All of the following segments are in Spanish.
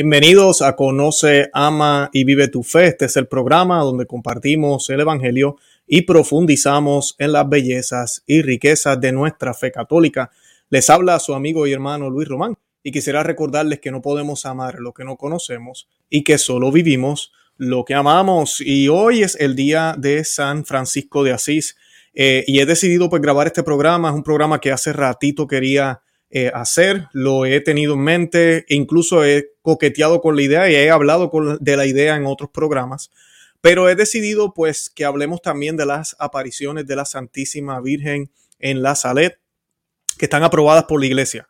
Bienvenidos a Conoce, Ama y Vive tu Fe. Este es el programa donde compartimos el Evangelio y profundizamos en las bellezas y riquezas de nuestra fe católica. Les habla su amigo y hermano Luis Román y quisiera recordarles que no podemos amar lo que no conocemos y que solo vivimos lo que amamos. Y hoy es el día de San Francisco de Asís eh, y he decidido pues grabar este programa. Es un programa que hace ratito quería eh, hacer, lo he tenido en mente, e incluso he coqueteado con la idea y he hablado de la idea en otros programas, pero he decidido pues que hablemos también de las apariciones de la Santísima Virgen en la Salet, que están aprobadas por la iglesia.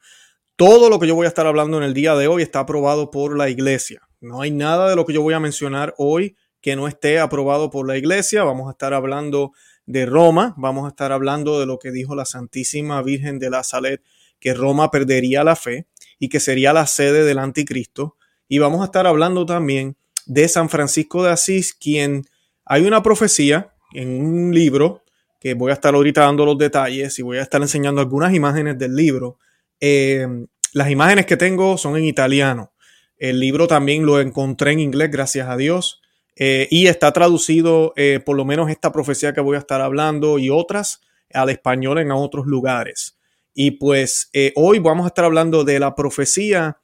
Todo lo que yo voy a estar hablando en el día de hoy está aprobado por la iglesia. No hay nada de lo que yo voy a mencionar hoy que no esté aprobado por la iglesia. Vamos a estar hablando de Roma, vamos a estar hablando de lo que dijo la Santísima Virgen de la Salet que Roma perdería la fe y que sería la sede del anticristo. Y vamos a estar hablando también de San Francisco de Asís, quien hay una profecía en un libro que voy a estar ahorita dando los detalles y voy a estar enseñando algunas imágenes del libro. Eh, las imágenes que tengo son en italiano. El libro también lo encontré en inglés, gracias a Dios. Eh, y está traducido, eh, por lo menos esta profecía que voy a estar hablando y otras, al español en otros lugares. Y pues eh, hoy vamos a estar hablando de la profecía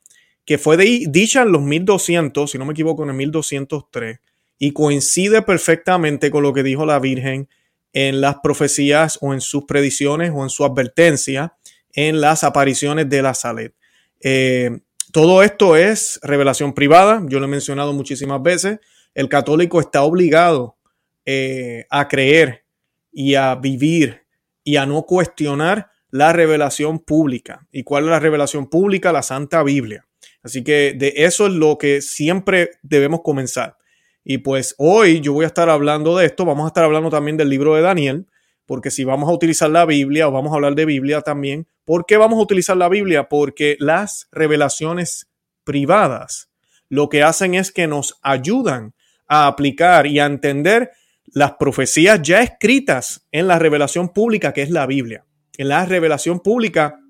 que fue dicha en los 1200, si no me equivoco, en el 1203, y coincide perfectamente con lo que dijo la Virgen en las profecías o en sus predicciones o en su advertencia en las apariciones de la Salet. Eh, todo esto es revelación privada, yo lo he mencionado muchísimas veces. El católico está obligado eh, a creer y a vivir y a no cuestionar la revelación pública. ¿Y cuál es la revelación pública? La Santa Biblia. Así que de eso es lo que siempre debemos comenzar. Y pues hoy yo voy a estar hablando de esto, vamos a estar hablando también del libro de Daniel, porque si vamos a utilizar la Biblia o vamos a hablar de Biblia también, ¿por qué vamos a utilizar la Biblia? Porque las revelaciones privadas lo que hacen es que nos ayudan a aplicar y a entender las profecías ya escritas en la revelación pública que es la Biblia en la revelación pública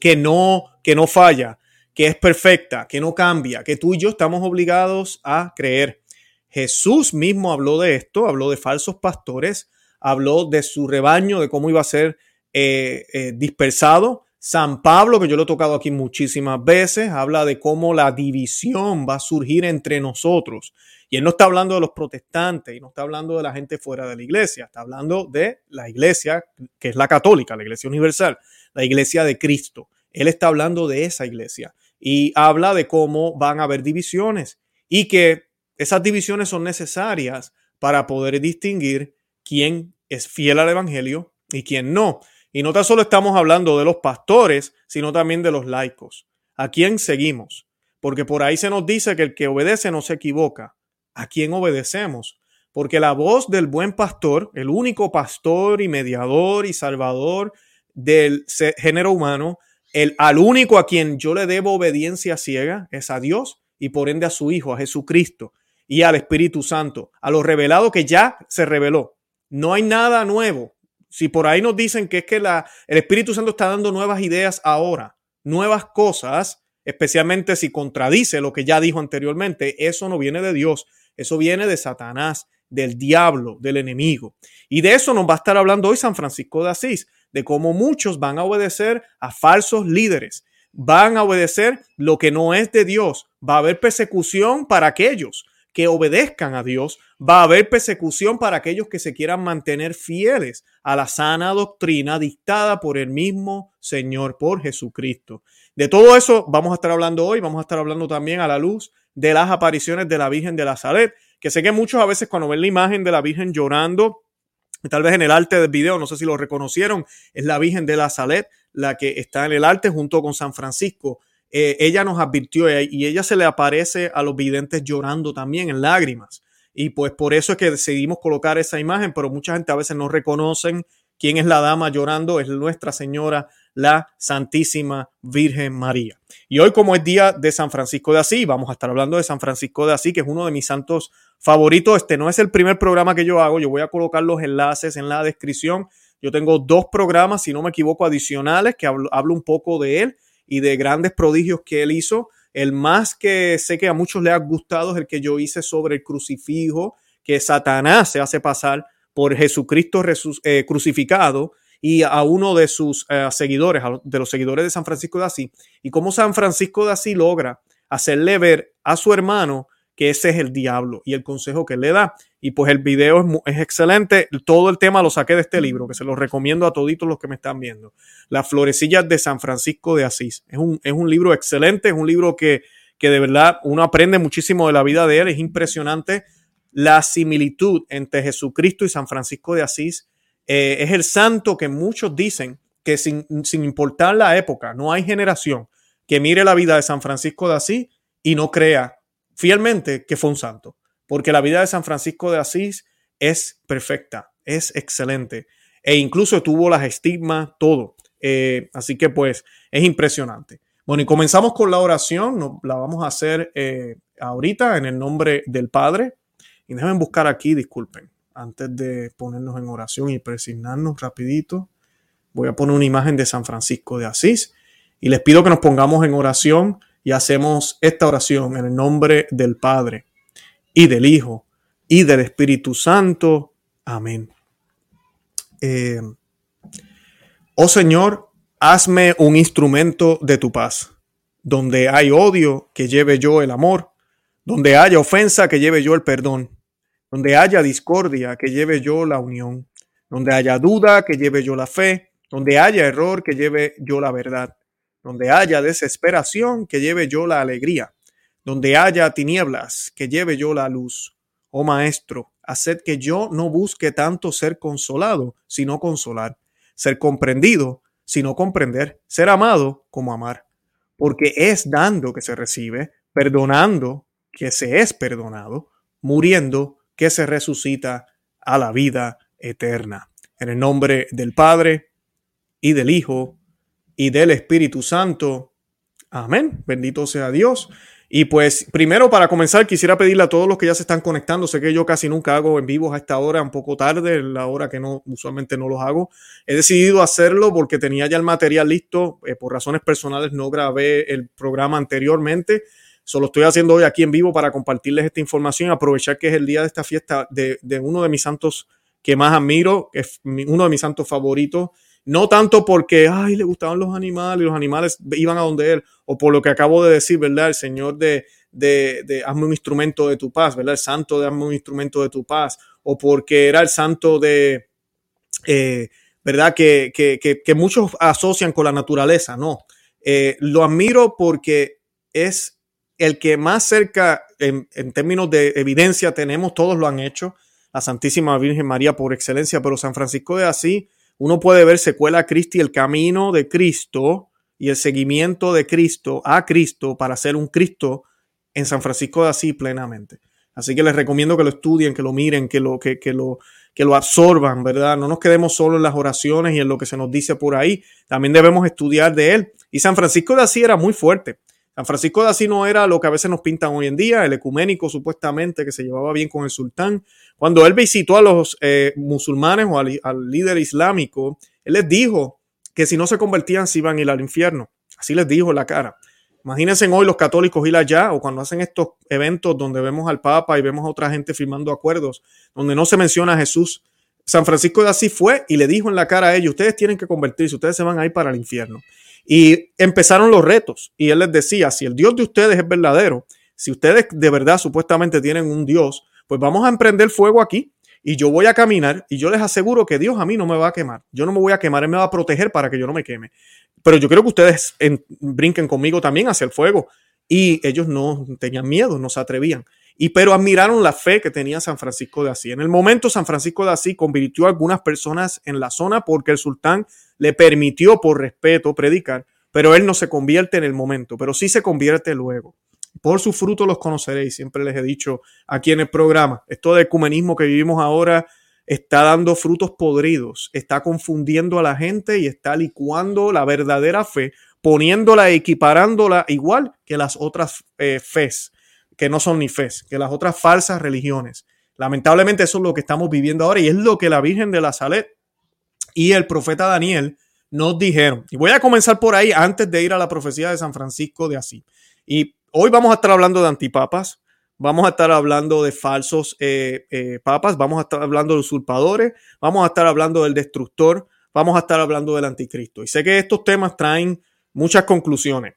que no, que no falla, que es perfecta, que no cambia, que tú y yo estamos obligados a creer. Jesús mismo habló de esto, habló de falsos pastores, habló de su rebaño, de cómo iba a ser eh, eh, dispersado. San Pablo, que yo lo he tocado aquí muchísimas veces, habla de cómo la división va a surgir entre nosotros. Y él no está hablando de los protestantes y no está hablando de la gente fuera de la iglesia, está hablando de la iglesia que es la católica, la iglesia universal, la iglesia de Cristo. Él está hablando de esa iglesia y habla de cómo van a haber divisiones y que esas divisiones son necesarias para poder distinguir quién es fiel al evangelio y quién no. Y no tan solo estamos hablando de los pastores, sino también de los laicos. ¿A quién seguimos? Porque por ahí se nos dice que el que obedece no se equivoca. ¿A quién obedecemos? Porque la voz del buen pastor, el único pastor y mediador y salvador del género humano, el, al único a quien yo le debo obediencia ciega es a Dios y por ende a su Hijo, a Jesucristo y al Espíritu Santo, a lo revelado que ya se reveló. No hay nada nuevo, si por ahí nos dicen que es que la, el Espíritu Santo está dando nuevas ideas ahora, nuevas cosas, especialmente si contradice lo que ya dijo anteriormente, eso no viene de Dios, eso viene de Satanás, del diablo, del enemigo. Y de eso nos va a estar hablando hoy San Francisco de Asís, de cómo muchos van a obedecer a falsos líderes, van a obedecer lo que no es de Dios, va a haber persecución para aquellos que obedezcan a Dios, va a haber persecución para aquellos que se quieran mantener fieles a la sana doctrina dictada por el mismo Señor, por Jesucristo. De todo eso vamos a estar hablando hoy, vamos a estar hablando también a la luz de las apariciones de la Virgen de la Salet, que sé que muchos a veces cuando ven la imagen de la Virgen llorando, tal vez en el arte del video, no sé si lo reconocieron, es la Virgen de la Salet, la que está en el arte junto con San Francisco. Eh, ella nos advirtió y ella se le aparece a los videntes llorando también en lágrimas. Y pues por eso es que decidimos colocar esa imagen, pero mucha gente a veces no reconocen quién es la dama llorando, es Nuestra Señora, la Santísima Virgen María. Y hoy como es día de San Francisco de Asís, vamos a estar hablando de San Francisco de Asís, que es uno de mis santos favoritos. Este no es el primer programa que yo hago, yo voy a colocar los enlaces en la descripción. Yo tengo dos programas, si no me equivoco, adicionales que hablo un poco de él y de grandes prodigios que él hizo. El más que sé que a muchos les ha gustado es el que yo hice sobre el crucifijo, que Satanás se hace pasar por Jesucristo eh, crucificado y a uno de sus eh, seguidores, de los seguidores de San Francisco de Asís, y cómo San Francisco de Asís logra hacerle ver a su hermano que ese es el diablo y el consejo que le da. Y pues el video es, excelente. Todo el tema lo saqué de este libro, que se lo recomiendo a toditos los que me están viendo. Las florecillas de San Francisco de Asís. Es un, es un libro excelente, es un libro que, que de verdad uno aprende muchísimo de la vida de él. Es impresionante la similitud entre Jesucristo y San Francisco de Asís. Eh, es el santo que muchos dicen que sin, sin importar la época, no hay generación que mire la vida de San Francisco de Asís y no crea fielmente que fue un santo, porque la vida de San Francisco de Asís es perfecta, es excelente e incluso tuvo las estigmas, todo. Eh, así que pues es impresionante. Bueno, y comenzamos con la oración, la vamos a hacer eh, ahorita en el nombre del Padre. Y déjenme buscar aquí, disculpen, antes de ponernos en oración y presignarnos rapidito, voy a poner una imagen de San Francisco de Asís y les pido que nos pongamos en oración y hacemos esta oración en el nombre del Padre y del Hijo y del Espíritu Santo. Amén. Eh, oh Señor, hazme un instrumento de tu paz. Donde hay odio, que lleve yo el amor. Donde haya ofensa, que lleve yo el perdón. Donde haya discordia, que lleve yo la unión. Donde haya duda, que lleve yo la fe. Donde haya error, que lleve yo la verdad donde haya desesperación, que lleve yo la alegría. Donde haya tinieblas, que lleve yo la luz. Oh Maestro, haced que yo no busque tanto ser consolado, sino consolar. Ser comprendido, sino comprender. Ser amado como amar. Porque es dando que se recibe, perdonando que se es perdonado, muriendo que se resucita a la vida eterna. En el nombre del Padre y del Hijo y del Espíritu Santo. Amén. Bendito sea Dios. Y pues primero para comenzar quisiera pedirle a todos los que ya se están conectando, sé que yo casi nunca hago en vivos a esta hora, un poco tarde, la hora que no usualmente no los hago. He decidido hacerlo porque tenía ya el material listo, eh, por razones personales no grabé el programa anteriormente, solo estoy haciendo hoy aquí en vivo para compartirles esta información y aprovechar que es el día de esta fiesta de, de uno de mis santos que más admiro, que es uno de mis santos favoritos no tanto porque, ay, le gustaban los animales y los animales iban a donde él, o por lo que acabo de decir, ¿verdad? El Señor de, de, hazme un instrumento de tu paz, ¿verdad? El santo de hazme un instrumento de tu paz, o porque era el santo de, eh, ¿verdad? Que, que, que, muchos asocian con la naturaleza, no. Eh, lo admiro porque es el que más cerca, en, términos de evidencia, tenemos, todos lo han hecho, la Santísima Virgen María por excelencia, pero San Francisco de Asís uno puede ver secuela Cristi, el camino de Cristo y el seguimiento de Cristo a Cristo para ser un Cristo en San Francisco de Asís plenamente. Así que les recomiendo que lo estudien, que lo miren, que lo, que, que lo, que lo absorban, ¿verdad? No nos quedemos solo en las oraciones y en lo que se nos dice por ahí. También debemos estudiar de él. Y San Francisco de Asís era muy fuerte. San Francisco de Asís no era lo que a veces nos pintan hoy en día, el ecuménico supuestamente que se llevaba bien con el sultán. Cuando él visitó a los eh, musulmanes o al, líder islámico, él les dijo que si no se convertían se iban a ir al infierno. Así les dijo en la cara. Imagínense hoy los católicos ir allá o cuando hacen estos eventos donde vemos al Papa y vemos a otra gente firmando acuerdos, donde no se menciona a Jesús. San Francisco de Asís fue y le dijo en la cara a ellos, ustedes tienen que convertirse, ustedes se van a ir para el infierno. Y empezaron los retos y él les decía, si el Dios de ustedes es verdadero, si ustedes de verdad supuestamente tienen un Dios, pues vamos a emprender fuego aquí y yo voy a caminar y yo les aseguro que Dios a mí no me va a quemar. Yo no me voy a quemar, Él me va a proteger para que yo no me queme. Pero yo quiero que ustedes brinquen conmigo también hacia el fuego. Y ellos no tenían miedo, no se atrevían. Y pero admiraron la fe que tenía San Francisco de Asís. En el momento San Francisco de Asís convirtió a algunas personas en la zona porque el sultán le permitió por respeto predicar, pero él no se convierte en el momento, pero sí se convierte luego. Por su fruto los conoceréis, siempre les he dicho aquí en el programa. Esto de ecumenismo que vivimos ahora está dando frutos podridos, está confundiendo a la gente y está licuando la verdadera fe, poniéndola, equiparándola igual que las otras eh, que no son ni fes, que las otras falsas religiones. Lamentablemente eso es lo que estamos viviendo ahora y es lo que la Virgen de la Salet y el profeta Daniel nos dijeron. Y voy a comenzar por ahí antes de ir a la profecía de San Francisco de Asís. Y hoy vamos a estar hablando de antipapas, vamos a estar hablando de falsos eh, eh, papas, vamos a estar hablando de usurpadores, vamos a estar hablando del destructor, vamos a estar hablando del anticristo. Y sé que estos temas traen muchas conclusiones.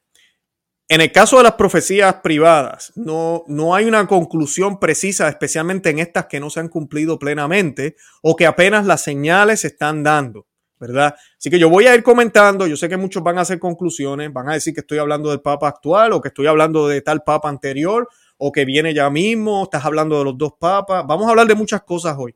En el caso de las profecías privadas, no, no hay una conclusión precisa, especialmente en estas que no se han cumplido plenamente o que apenas las señales se están dando, ¿verdad? Así que yo voy a ir comentando, yo sé que muchos van a hacer conclusiones, van a decir que estoy hablando del Papa actual o que estoy hablando de tal Papa anterior o que viene ya mismo, estás hablando de los dos papas, vamos a hablar de muchas cosas hoy.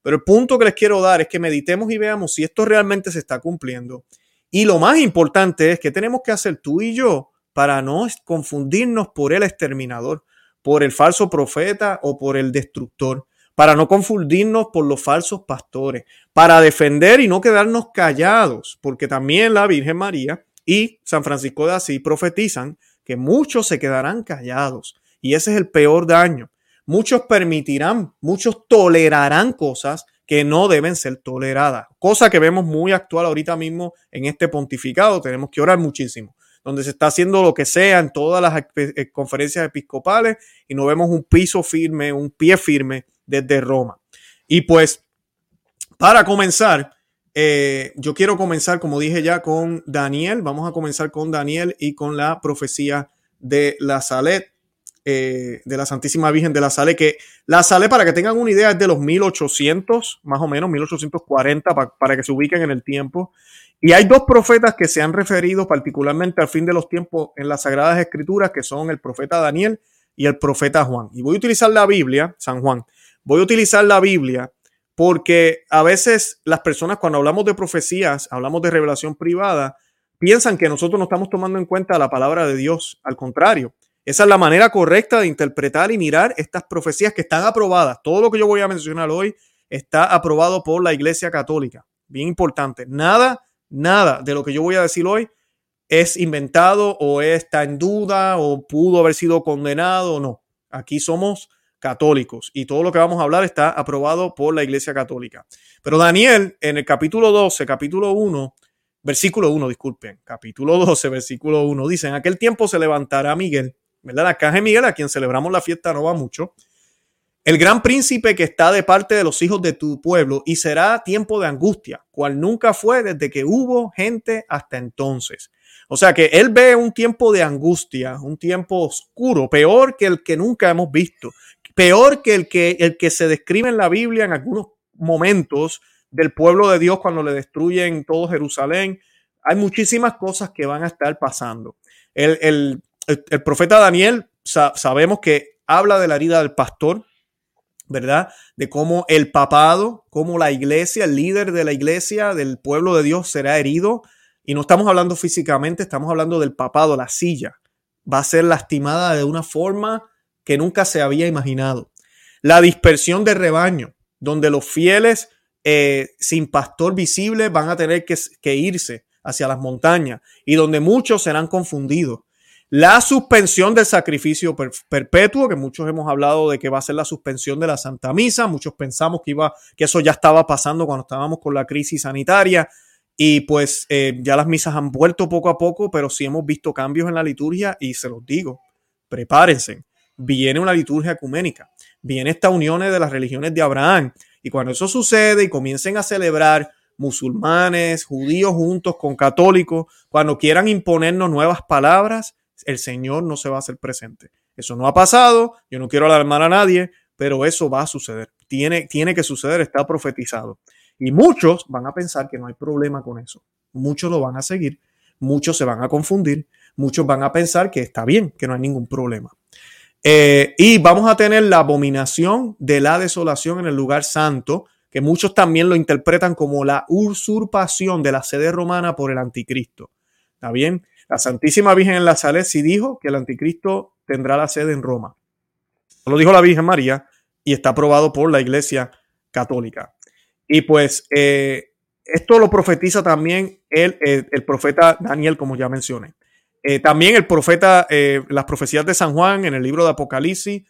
Pero el punto que les quiero dar es que meditemos y veamos si esto realmente se está cumpliendo. Y lo más importante es que tenemos que hacer tú y yo para no confundirnos por el exterminador, por el falso profeta o por el destructor, para no confundirnos por los falsos pastores, para defender y no quedarnos callados, porque también la Virgen María y San Francisco de Asís profetizan que muchos se quedarán callados y ese es el peor daño. Muchos permitirán, muchos tolerarán cosas que no deben ser toleradas, cosa que vemos muy actual ahorita mismo en este pontificado. Tenemos que orar muchísimo donde se está haciendo lo que sea en todas las eh, conferencias episcopales y no vemos un piso firme, un pie firme desde Roma. Y pues, para comenzar, eh, yo quiero comenzar, como dije ya, con Daniel. Vamos a comenzar con Daniel y con la profecía de la Salet, eh, de la Santísima Virgen de la Salet, que la Salet, para que tengan una idea, es de los 1800, más o menos, 1840, para que se ubiquen en el tiempo. Y hay dos profetas que se han referido particularmente al fin de los tiempos en las Sagradas Escrituras, que son el profeta Daniel y el profeta Juan. Y voy a utilizar la Biblia, San Juan, voy a utilizar la Biblia porque a veces las personas cuando hablamos de profecías, hablamos de revelación privada, piensan que nosotros no estamos tomando en cuenta la palabra de Dios. Al contrario, esa es la manera correcta de interpretar y mirar estas profecías que están aprobadas. Todo lo que yo voy a mencionar hoy está aprobado por la Iglesia Católica. Bien importante. Nada Nada de lo que yo voy a decir hoy es inventado o está en duda o pudo haber sido condenado o no. Aquí somos católicos y todo lo que vamos a hablar está aprobado por la Iglesia Católica. Pero Daniel, en el capítulo 12, capítulo 1, versículo 1, disculpen, capítulo 12, versículo 1, dice, en aquel tiempo se levantará Miguel, ¿verdad? La caja de Miguel, a quien celebramos la fiesta no va mucho, el gran príncipe que está de parte de los hijos de tu pueblo y será tiempo de angustia, cual nunca fue desde que hubo gente hasta entonces. O sea que él ve un tiempo de angustia, un tiempo oscuro, peor que el que nunca hemos visto, peor que el que, el que se describe en la Biblia en algunos momentos del pueblo de Dios cuando le destruyen todo Jerusalén. Hay muchísimas cosas que van a estar pasando. El, profeta Daniel sabemos que habla de la herida del pastor, ¿verdad? De cómo el papado, cómo la iglesia, el líder de la iglesia, del pueblo de Dios será herido. Y no estamos hablando físicamente, estamos hablando del papado, la silla. Va a ser lastimada de una forma que nunca se había imaginado. La dispersión de rebaño, donde los fieles eh, sin pastor visible van a tener que, que irse hacia las montañas y donde muchos serán confundidos. La suspensión del sacrificio perpetuo, que muchos hemos hablado de que va a ser la suspensión de la Santa Misa, muchos pensamos que iba, que eso ya estaba pasando cuando estábamos con la crisis sanitaria, y pues eh, ya las misas han vuelto poco a poco, pero sí hemos visto cambios en la liturgia, y se los digo, prepárense, viene una liturgia ecuménica, viene esta unión de las religiones de Abraham, y cuando eso sucede y comiencen a celebrar musulmanes, judíos juntos con católicos, cuando quieran imponernos nuevas palabras, el Señor no se va a hacer presente. Eso no ha pasado, yo no quiero alarmar a nadie, pero eso va a suceder. Tiene, tiene que suceder, está profetizado. Y muchos van a pensar que no hay problema con eso. Muchos lo van a seguir, muchos se van a confundir, muchos van a pensar que está bien, que no hay ningún problema. Eh, y vamos a tener la abominación de la desolación en el lugar santo, que muchos también lo interpretan como la usurpación de la sede romana por el anticristo. ¿Está bien? La Santísima Virgen en la Salet sí dijo que el anticristo tendrá la sede en Roma. Lo dijo la Virgen María y está aprobado por la Iglesia Católica. Y pues eh, esto lo profetiza también el, el, profeta Daniel, como ya mencioné. Eh, también el profeta, eh, las profecías de San Juan en el libro de Apocalipsis,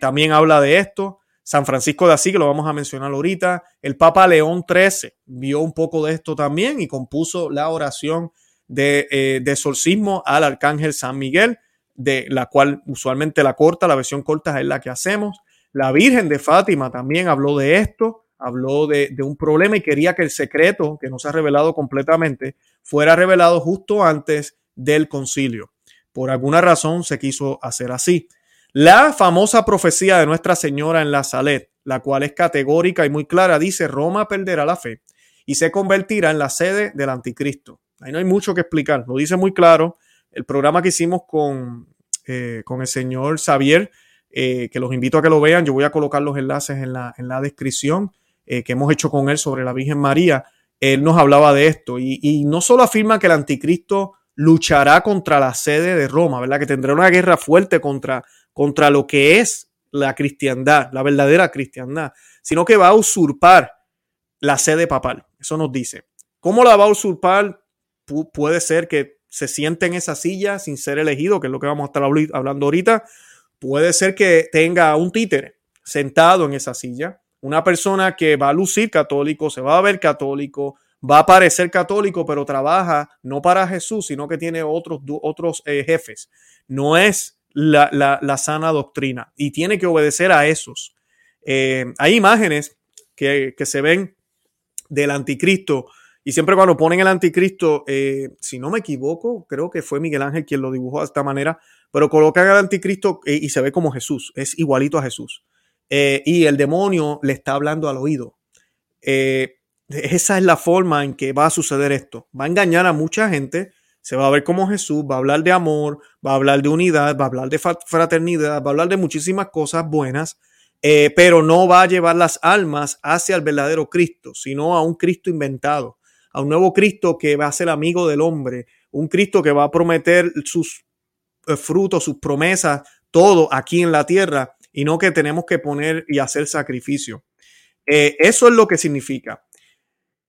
también habla de esto. San Francisco de Asís, que lo vamos a mencionar ahorita. El Papa León XIII vio un poco de esto también y compuso la oración de, eh, de exorcismo al arcángel San Miguel. de la cual usualmente la corta, la versión corta es la que hacemos. La Virgen de Fátima también habló de esto, habló de, de un problema y quería que el secreto, que no se ha revelado completamente, fuera revelado justo antes del concilio. Por alguna razón se quiso hacer así. La famosa profecía de Nuestra Señora en la Salet, la cual es categórica y muy clara, dice Roma perderá la fe y se convertirá en la sede del anticristo. Ahí no hay mucho que explicar, lo dice muy claro. El programa que hicimos con, eh, con el señor Xavier, eh, que los invito a que lo vean, yo voy a colocar los enlaces en la, en la descripción eh, que hemos hecho con él sobre la Virgen María. Él nos hablaba de esto y, no solo afirma que el anticristo luchará contra la sede de Roma, ¿verdad? Que tendrá una guerra fuerte contra, contra lo que es la cristiandad, la verdadera cristiandad, sino que va a usurpar la sede papal. Eso nos dice. ¿Cómo la va a usurpar? Puede ser que se siente en esa silla sin ser elegido, que es lo que vamos a estar hablando ahorita. Puede ser que tenga un títere sentado en esa silla, una persona que va a lucir católico, se va a ver católico, va a parecer católico, pero trabaja no para Jesús, sino que tiene otros, otros eh, jefes. No es la, la, sana doctrina y tiene que obedecer a esos. Eh, hay imágenes que, que, se ven del anticristo y siempre cuando ponen el anticristo, eh, si no me equivoco, creo que fue Miguel Ángel quien lo dibujó de esta manera, pero colocan al anticristo eh, y se ve como Jesús, es igualito a Jesús. Eh, y el demonio le está hablando al oído. esa es la forma en que va a suceder esto. Va a engañar a mucha gente, se va a ver como Jesús, va a hablar de amor, va a hablar de unidad, va a hablar de fraternidad, va a hablar de muchísimas cosas buenas, pero no va a llevar las almas hacia el verdadero Cristo, sino a un Cristo inventado a un nuevo Cristo que va a ser amigo del hombre, un Cristo que va a prometer sus eh, frutos, sus promesas, todo aquí en la tierra y no que tenemos que poner y hacer sacrificio. Eh, eso es lo que significa.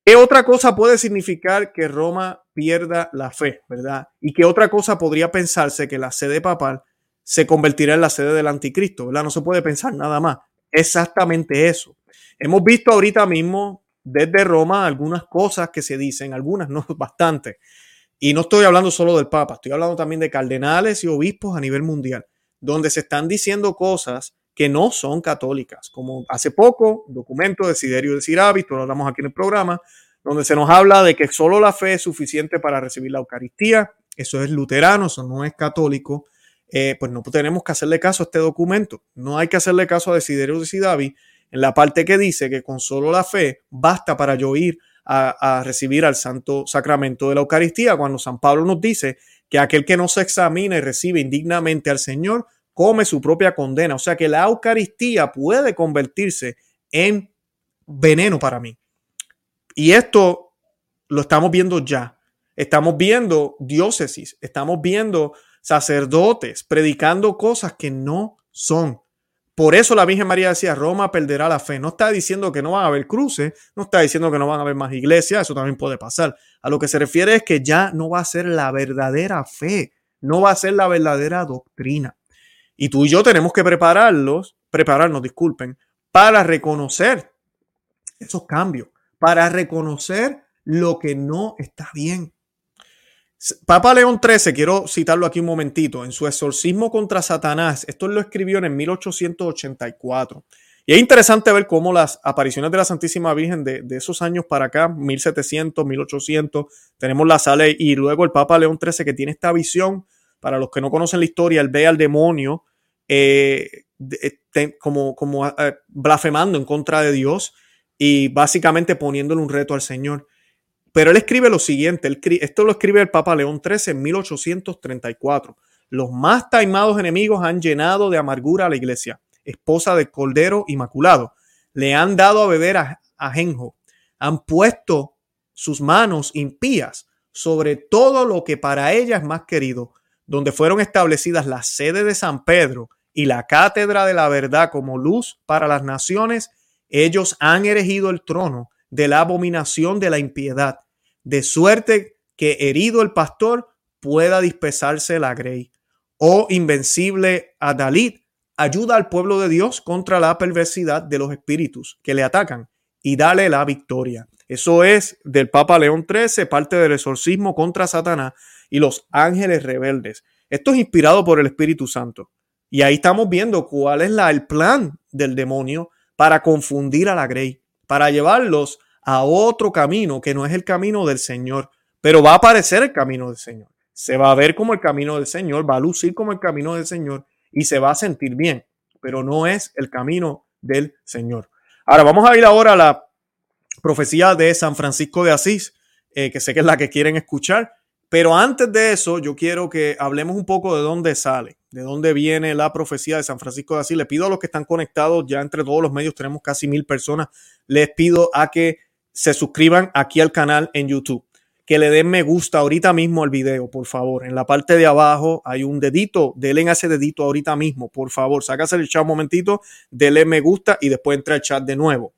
¿Qué otra cosa puede significar que Roma pierda la fe, verdad? Y qué otra cosa podría pensarse que la sede papal se convertirá en la sede del anticristo, ¿verdad? No se puede pensar nada más. Exactamente eso. Hemos visto ahorita mismo desde Roma algunas cosas que se dicen, algunas no bastante. Y no estoy hablando solo del Papa, estoy hablando también de cardenales y obispos a nivel mundial, donde se están diciendo cosas que no son católicas, como hace poco, documento de Siderio de Sirabi, lo hablamos aquí en el programa, donde se nos habla de que solo la fe es suficiente para recibir la Eucaristía, eso es luterano, eso no es católico, eh, pues no tenemos que hacerle caso a este documento, no hay que hacerle caso a Desiderio de Sidavi, en la parte que dice que con solo la fe basta para yo ir a, recibir al santo sacramento de la Eucaristía, cuando San Pablo nos dice que aquel que no se examina y recibe indignamente al Señor, come su propia condena. O sea que la Eucaristía puede convertirse en veneno para mí. Y esto lo estamos viendo ya. Estamos viendo diócesis, estamos viendo sacerdotes predicando cosas que no son por eso la Virgen María decía, Roma perderá la fe. No está diciendo que no van a haber cruces, no está diciendo que no van a haber más iglesias, eso también puede pasar. A lo que se refiere es que ya no va a ser la verdadera fe, no va a ser la verdadera doctrina. Y tú y yo tenemos que prepararlos, prepararnos, disculpen, para reconocer esos cambios, para reconocer lo que no está bien. Papa León XIII, quiero citarlo aquí un momentito, en su exorcismo contra Satanás, esto lo escribió en 1884. Y es interesante ver cómo las apariciones de la Santísima Virgen de, esos años para acá, 1700, 1800, tenemos la sala y luego el Papa León XIII que tiene esta visión, para los que no conocen la historia, él ve al demonio eh, eh, como, como eh, blasfemando en contra de Dios y básicamente poniéndole un reto al Señor. Pero él escribe lo siguiente, esto lo escribe el Papa León XIII en 1834. Los más taimados enemigos han llenado de amargura a la iglesia, esposa del Cordero Inmaculado. Le han dado a beber ajenjo. Han puesto sus manos impías sobre todo lo que para ella es más querido, donde fueron establecidas la sede de San Pedro y la cátedra de la verdad como luz para las naciones, ellos han erigido el trono de la abominación de la impiedad de suerte que herido el pastor pueda dispersarse la grey. Oh invencible Adalid, ayuda al pueblo de Dios contra la perversidad de los espíritus que le atacan y dale la victoria. Eso es del Papa León XIII, parte del exorcismo contra Satanás y los ángeles rebeldes. Esto es inspirado por el Espíritu Santo. Y ahí estamos viendo cuál es la, el plan del demonio para confundir a la Grey, para llevarlos a otro camino que no es el camino del Señor, pero va a aparecer el camino del Señor. Se va a ver como el camino del Señor, va a lucir como el camino del Señor y se va a sentir bien, pero no es el camino del Señor. Ahora vamos a ir ahora a la profecía de San Francisco de Asís, eh, que sé que es la que quieren escuchar. Pero antes de eso, yo quiero que hablemos un poco de dónde sale, de dónde viene la profecía de San Francisco de Asís. Le pido a los que están conectados, ya entre todos los medios tenemos casi mil personas, les pido a que se suscriban aquí al canal en YouTube, que le den me gusta ahorita mismo al video, por favor. En la parte de abajo hay un dedito, denle ese dedito ahorita mismo, por favor. Sácase el chat un momentito, denle me gusta y después entra el chat de nuevo.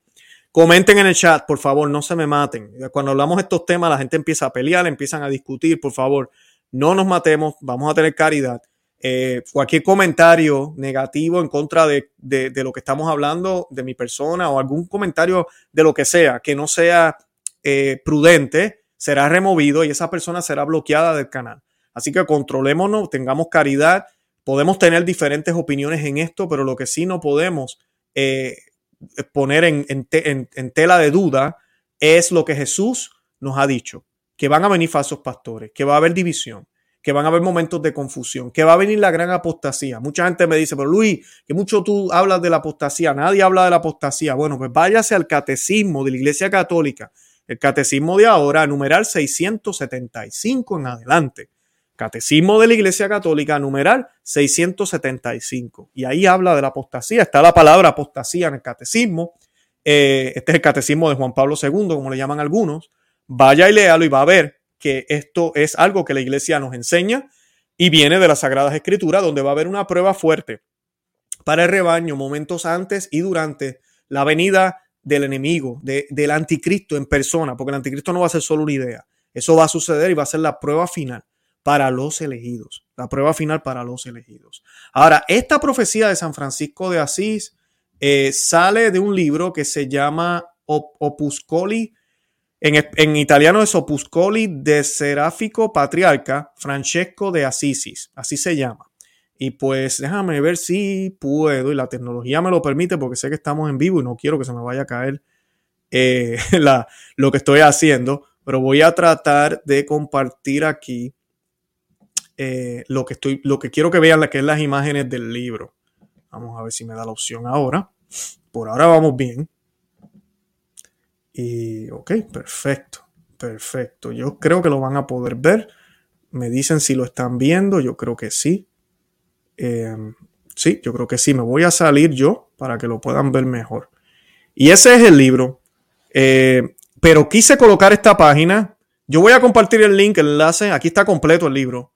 Comenten en el chat, por favor, no se me maten. Cuando hablamos de estos temas, la gente empieza a pelear, empiezan a discutir, por favor, no nos matemos, vamos a tener caridad. Eh, cualquier comentario negativo en contra de, lo que estamos hablando, de mi persona o algún comentario de lo que sea, que no sea eh, prudente, será removido y esa persona será bloqueada del canal. Así que controlémonos, tengamos caridad. Podemos tener diferentes opiniones en esto, pero lo que sí no podemos eh, poner en, tela de duda es lo que Jesús nos ha dicho, que van a venir falsos pastores, que va a haber división, que van a haber momentos de confusión, que va a venir la gran apostasía. Mucha gente me dice, pero Luis, que mucho tú hablas de la apostasía, nadie habla de la apostasía. Bueno, pues váyase al catecismo de la Iglesia Católica, el catecismo de ahora, numeral 675 en adelante. Catecismo de la Iglesia Católica, numeral 675. Y ahí habla de la apostasía. Está la palabra apostasía en el catecismo. Eh, este es el catecismo de Juan Pablo II, como le llaman algunos. Vaya y léalo y va a ver que esto es algo que la Iglesia nos enseña y viene de las Sagradas Escrituras, donde va a haber una prueba fuerte para el rebaño momentos antes y durante la venida del enemigo, del anticristo en persona, porque el anticristo no va a ser solo una idea. Eso va a suceder y va a ser la prueba final para los elegidos, la prueba final para los elegidos. Ahora, esta profecía de San Francisco de Asís eh, sale de un libro que se llama Opuscoli, en, italiano es Opuscoli de Seráfico Patriarca Francesco de Asisis, así se llama. Y pues déjame ver si puedo, y la tecnología me lo permite, porque sé que estamos en vivo y no quiero que se me vaya a caer eh, lo que estoy haciendo, pero voy a tratar de compartir aquí eh, lo, que estoy, lo que quiero que vean, que es las imágenes del libro. Vamos a ver si me da la opción ahora. Por ahora vamos bien. Y ok, perfecto, perfecto. Yo creo que lo van a poder ver. Me dicen si lo están viendo. Yo creo que sí. Em, sí, yo creo que sí. Me voy a salir yo para que lo puedan ver mejor. Y ese es el libro. Eh, pero quise colocar esta página. Yo voy a compartir el link, el enlace. Aquí está completo el libro.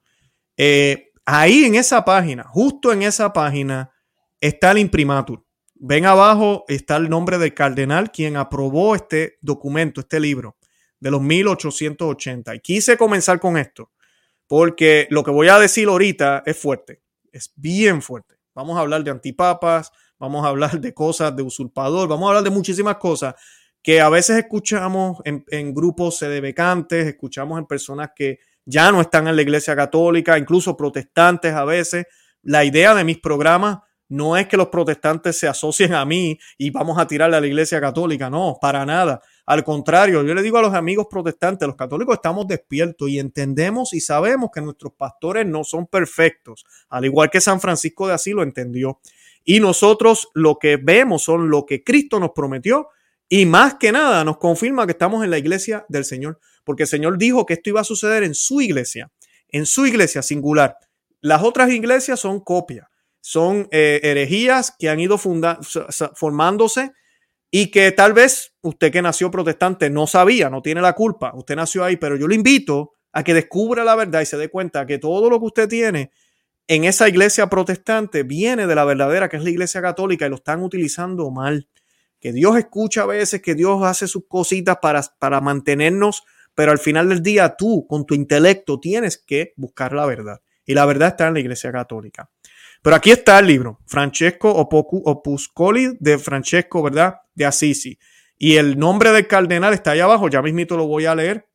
Eh, ahí en esa página, justo en esa página, está el imprimatur. Ven abajo, está el nombre del cardenal quien aprobó este documento, este libro de los 1880. Y quise comenzar con esto, porque lo que voy a decir ahorita es fuerte, es bien fuerte. Vamos a hablar de antipapas, vamos a hablar de cosas de usurpador, vamos a hablar de muchísimas cosas que a veces escuchamos en, en grupos sedebecantes, escuchamos en personas que ya no están en la iglesia católica, incluso protestantes a veces. La idea de mis programas no es que los protestantes se asocien a mí y vamos a tirarle a la iglesia católica, no, para nada. Al contrario, yo le digo a los amigos protestantes, los católicos estamos despiertos y entendemos y sabemos que nuestros pastores no son perfectos, al igual que San Francisco de Asís lo entendió. Y nosotros lo que vemos son lo que Cristo nos prometió y más que nada nos confirma que estamos en la iglesia del Señor porque el Señor dijo que esto iba a suceder en su iglesia, en su iglesia singular. Las otras iglesias son copias, son eh, herejías que han ido formándose y que tal vez usted que nació protestante no sabía, no tiene la culpa, usted nació ahí, pero yo le invito a que descubra la verdad y se dé cuenta que todo lo que usted tiene en esa iglesia protestante viene de la verdadera, que es la iglesia católica, y lo están utilizando mal. Que Dios escucha a veces, que Dios hace sus cositas para, para mantenernos pero al final del día tú con tu intelecto tienes que buscar la verdad. Y la verdad está en la Iglesia Católica. Pero aquí está el libro, Francesco Opuscoli de Francesco, ¿verdad? De Assisi. Y el nombre del cardenal está ahí abajo, ya mismito lo voy a leer.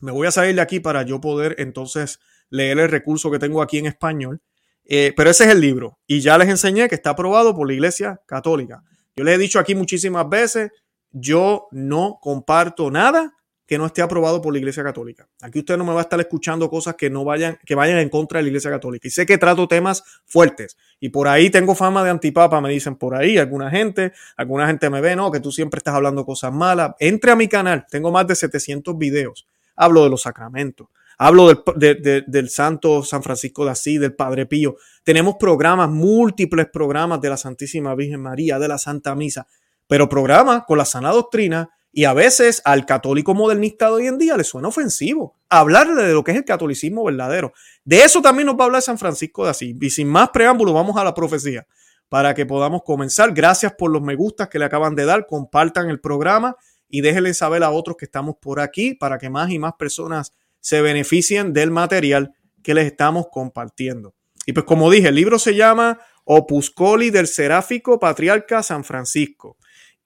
Me voy a salir de aquí para yo poder entonces leer el recurso que tengo aquí en español. Eh, pero ese es el libro. Y ya les enseñé que está aprobado por la Iglesia Católica. Yo les he dicho aquí muchísimas veces, yo no comparto nada que no esté aprobado por la Iglesia Católica. Aquí usted no me va a estar escuchando cosas que no vayan, que vayan en contra de la Iglesia Católica. Y sé que trato temas fuertes. Y por ahí tengo fama de antipapa, me dicen por ahí, alguna gente, alguna gente me ve, no, que tú siempre estás hablando cosas malas. Entre a mi canal, tengo más de 700 videos. Hablo de los sacramentos. Hablo del, del Santo San Francisco de Asís, del Padre Pío. Tenemos programas, múltiples programas de la Santísima Virgen María, de la Santa Misa, pero programas con la sana doctrina y a veces al católico modernista de hoy en día le suena ofensivo hablarle de lo que es el catolicismo verdadero. De eso también nos va a hablar San Francisco de Asís. Y sin más preámbulo, vamos a la profecía para que podamos comenzar. Gracias por los me gustas que le acaban de dar. Compartan el programa y déjenle saber a otros que estamos por aquí para que más y más personas se beneficien del material que les estamos compartiendo. Y pues como dije, el libro se llama Opuscoli del Seráfico Patriarca San Francisco.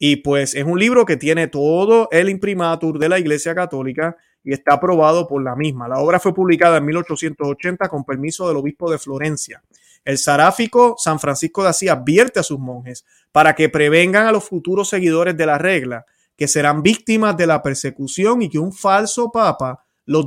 Y pues es un libro que tiene todo el imprimatur de la Iglesia Católica y está aprobado por la misma. La obra fue publicada en 1880 con permiso del obispo de Florencia. El saráfico San Francisco de Asís advierte a sus monjes para que prevengan a los futuros seguidores de la regla que serán víctimas de la persecución y que un falso papa los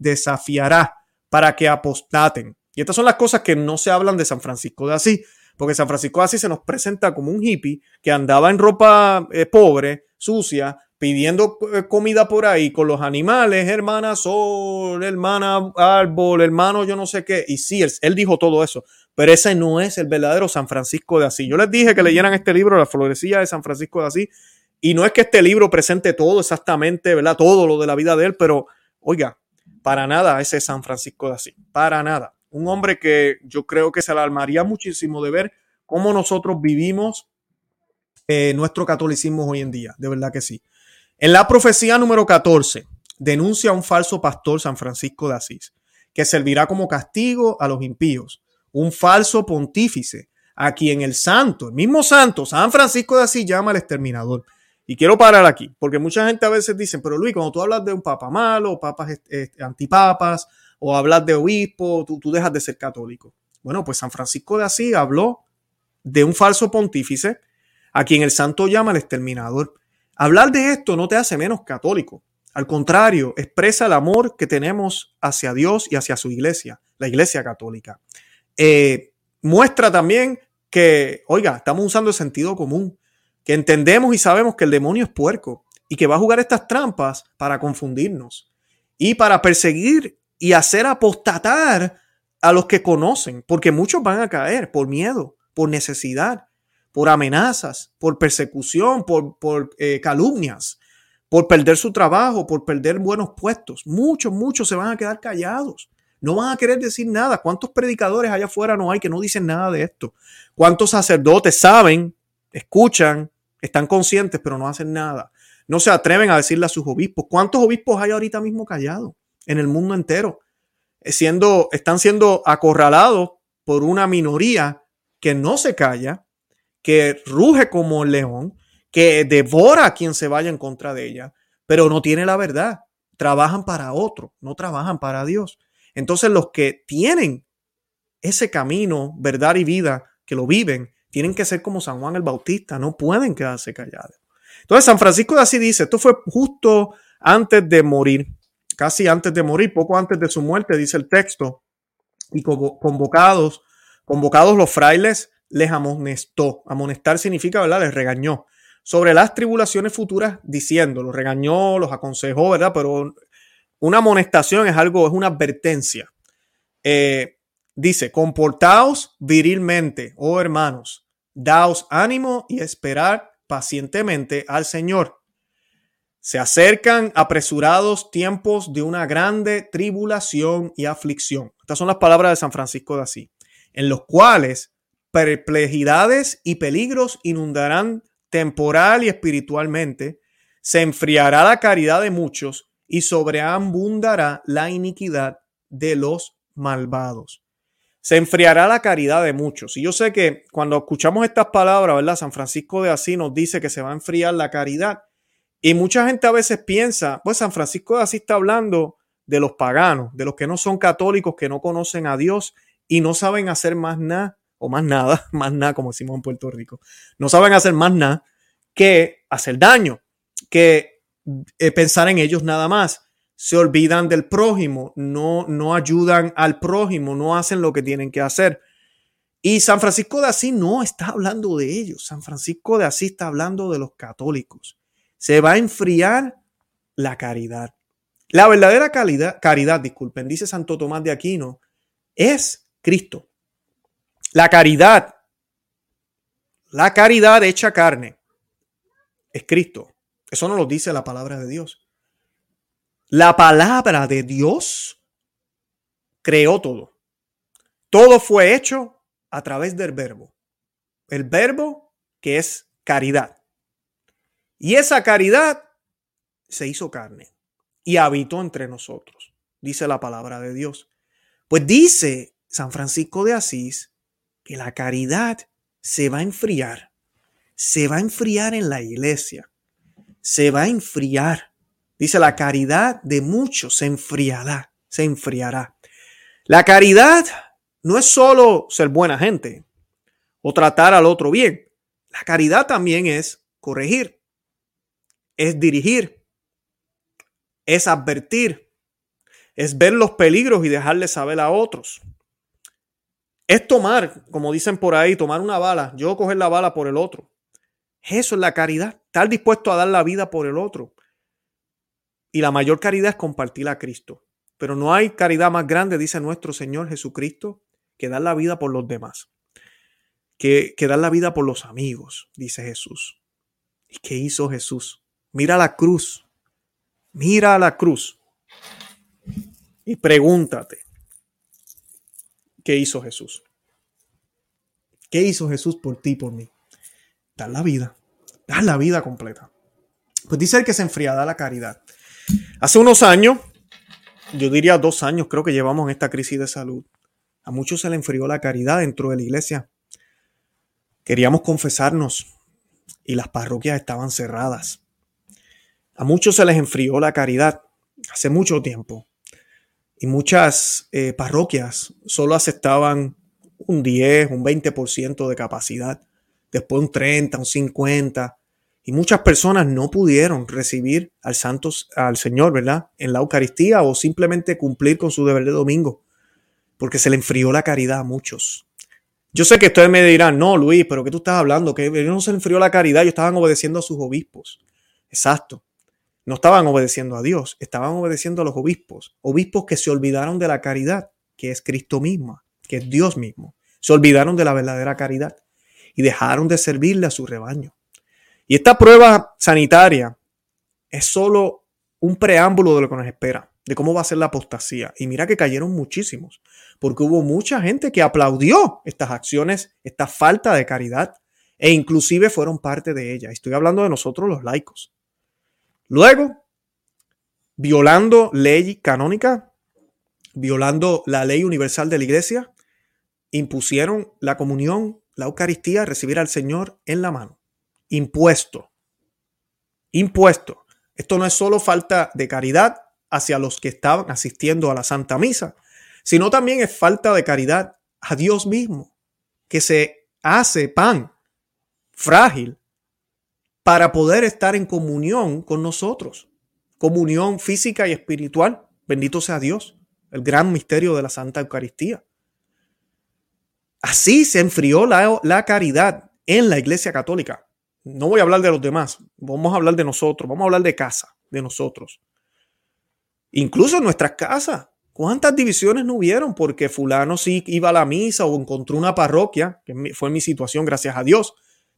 desafiará para que apostaten. Y estas son las cosas que no se hablan de San Francisco de Asís porque San Francisco así se nos presenta como un hippie que andaba en ropa eh, pobre, sucia, pidiendo eh, comida por ahí con los animales, hermana sol, hermana árbol, hermano yo no sé qué. Y sí, él, dijo todo eso, pero ese no es el verdadero San Francisco de Asís. Yo les dije que leyeran este libro, La florecilla de San Francisco de Asís, y no es que este libro presente todo exactamente, ¿verdad? Todo lo de la vida de él, pero oiga, para nada ese es San Francisco de Asís, para nada un hombre que yo creo que se alarmaría muchísimo de ver cómo nosotros vivimos eh, nuestro catolicismo hoy en día, de verdad que sí. En la profecía número 14, denuncia a un falso pastor San Francisco de Asís, que servirá como castigo a los impíos, un falso pontífice, a quien el santo, el mismo santo, San Francisco de Asís, llama el exterminador. Y quiero parar aquí, porque mucha gente a veces dice, pero Luis, cuando tú hablas de un papa malo, papas antipapas, o hablas de obispo, tú, tú dejas de ser católico. Bueno, pues San Francisco de Asís habló de un falso pontífice a quien el santo llama el exterminador. Hablar de esto no te hace menos católico. Al contrario, expresa el amor que tenemos hacia Dios y hacia su iglesia, la iglesia católica. Eh, muestra también que, oiga, estamos usando el sentido común, que entendemos y sabemos que el demonio es puerco y que va a jugar estas trampas para confundirnos y para perseguir y hacer apostatar a los que conocen, porque muchos van a caer por miedo, por necesidad, por amenazas, por persecución, por, eh, calumnias, por perder su trabajo, por perder buenos puestos. Muchos, muchos se van a quedar callados. No van a querer decir nada. ¿Cuántos predicadores allá afuera no hay que no dicen nada de esto? ¿Cuántos sacerdotes saben, escuchan, están conscientes, pero no hacen nada? No se atreven a decirle a sus obispos. ¿Cuántos obispos hay ahorita mismo callados? En el mundo entero. Eh, siendo, están siendo acorralados por una minoría que no se calla, que ruge como un león, que devora a quien se vaya en contra de ella, pero no tiene la verdad. Trabajan para otro, no trabajan para Dios. Entonces los que tienen ese camino, verdad y vida, que lo viven, tienen que ser como San Juan el Bautista, no pueden quedarse callados. Entonces San Francisco de Asís dice, esto fue justo antes de morir casi antes de morir, poco antes de su muerte, dice el texto, y convocados, convocados los frailes, les amonestó. Amonestar significa, ¿verdad? Les regañó sobre las tribulaciones futuras, diciendo, los regañó, los aconsejó, ¿verdad? Pero una amonestación es algo, es una advertencia. Eh, dice, comportaos virilmente, oh hermanos, daos ánimo y esperar pacientemente al Señor se acercan apresurados tiempos de una grande tribulación y aflicción. Estas son las palabras de San Francisco de Asís, en los cuales perplejidades y peligros inundarán temporal y espiritualmente, se enfriará la caridad de muchos y sobreabundará la iniquidad de los malvados. Se enfriará la caridad de muchos. Y yo sé que cuando escuchamos estas palabras, ¿verdad? San Francisco de Asís nos dice que se va a enfriar la caridad y mucha gente a veces piensa, pues San Francisco de Asís está hablando de los paganos, de los que no son católicos, que no conocen a Dios y no saben hacer más nada, o más nada, más nada, como decimos en Puerto Rico, no saben hacer más nada que hacer daño, que eh, pensar en ellos nada más. Se olvidan del prójimo, no, no ayudan al prójimo, no hacen lo que tienen que hacer. Y San Francisco de Asís no está hablando de ellos. San Francisco de Asís está hablando de los católicos. Se va a enfriar la caridad. La verdadera caridad, disculpen, dice Santo Tomás de Aquino, es Cristo. La caridad, la caridad hecha carne, es Cristo. Eso no lo dice la palabra de Dios. La palabra de Dios creó todo. Todo fue hecho a través del verbo. El verbo que es caridad. Y esa caridad se hizo carne y habitó entre nosotros, dice la palabra de Dios. Pues dice San Francisco de Asís que la caridad se va a enfriar, se va a enfriar en la iglesia, se va a enfriar. Dice la caridad de muchos se enfriará, se enfriará. La caridad no es solo ser buena gente o tratar al otro bien. La caridad también es corregir, es dirigir, es advertir, es ver los peligros y dejarle saber a otros. Es tomar, como dicen por ahí, tomar una bala, yo coger la bala por el otro. Eso es la caridad, estar dispuesto a dar la vida por el otro. Y la mayor caridad es compartir a Cristo. Pero no hay caridad más grande, dice nuestro Señor Jesucristo, que dar la vida por los demás. Que, que dar la vida por los amigos, dice Jesús. ¿Y qué hizo Jesús? Mira la cruz. Mira la cruz. Y pregúntate, ¿qué hizo Jesús? ¿Qué hizo Jesús por ti, por mí? Dar la vida. Dar la vida completa. Pues dice el que se enfriada la caridad. Hace unos años, yo diría dos años, creo que llevamos en esta crisis de salud. A muchos se le enfrió la caridad dentro de la iglesia. Queríamos confesarnos y las parroquias estaban cerradas. A muchos se les enfrió la caridad hace mucho tiempo y muchas eh, parroquias solo aceptaban un 10, un 20% de capacidad, después un 30, un 50 y muchas personas no pudieron recibir al Santos, al Señor, ¿verdad? En la Eucaristía o simplemente cumplir con su deber de domingo, porque se le enfrió la caridad a muchos. Yo sé que ustedes me dirán, no, Luis, pero ¿qué tú estás hablando? Que no se enfrió la caridad, ellos estaban obedeciendo a sus obispos. Exacto. No estaban obedeciendo a Dios, estaban obedeciendo a los obispos, obispos que se olvidaron de la caridad, que es Cristo mismo, que es Dios mismo. Se olvidaron de la verdadera caridad y dejaron de servirle a su rebaño. Y esta prueba sanitaria es solo un preámbulo de lo que nos espera, de cómo va a ser la apostasía. Y mira que cayeron muchísimos, porque hubo mucha gente que aplaudió estas acciones, esta falta de caridad, e inclusive fueron parte de ella. Estoy hablando de nosotros los laicos. Luego, violando ley canónica, violando la ley universal de la iglesia, impusieron la comunión, la Eucaristía, recibir al Señor en la mano. Impuesto. Impuesto. Esto no es solo falta de caridad hacia los que estaban asistiendo a la Santa Misa, sino también es falta de caridad a Dios mismo, que se hace pan frágil para poder estar en comunión con nosotros. Comunión física y espiritual. Bendito sea Dios, el gran misterio de la Santa Eucaristía. Así se enfrió la, caridad en la Iglesia Católica. No voy a hablar de los demás, vamos a hablar de nosotros, vamos a hablar de casa, de nosotros. Incluso en nuestras casas, ¿cuántas divisiones no hubieron? Porque fulano sí iba a la misa o encontró una parroquia, que fue mi situación, gracias a Dios,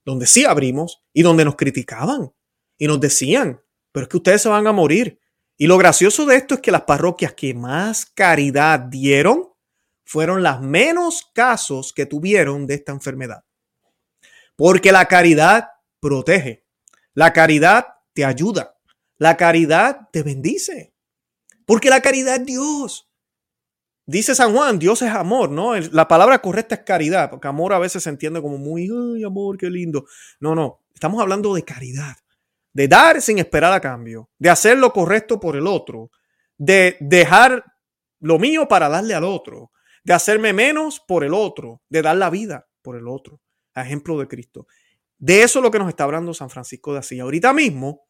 donde sí abrimos y donde nos criticaban y nos decían, pero es que ustedes se van a morir. Y lo gracioso de esto es que las parroquias que más caridad dieron fueron las menos casos que tuvieron de esta enfermedad. Porque la caridad protege, la caridad te ayuda, la caridad te bendice. Porque la caridad es Dios. Dice San Juan, Dios es amor, ¿no? La palabra correcta es caridad, porque amor a veces se entiende como muy, ay, amor, qué lindo. No, no, estamos hablando de caridad, de dar sin esperar a cambio, de hacer lo correcto por el otro, de dejar lo mío para darle al otro, de hacerme menos por el otro, de dar la vida por el otro, a ejemplo de Cristo. De eso es lo que nos está hablando San Francisco de Asís. Ahorita mismo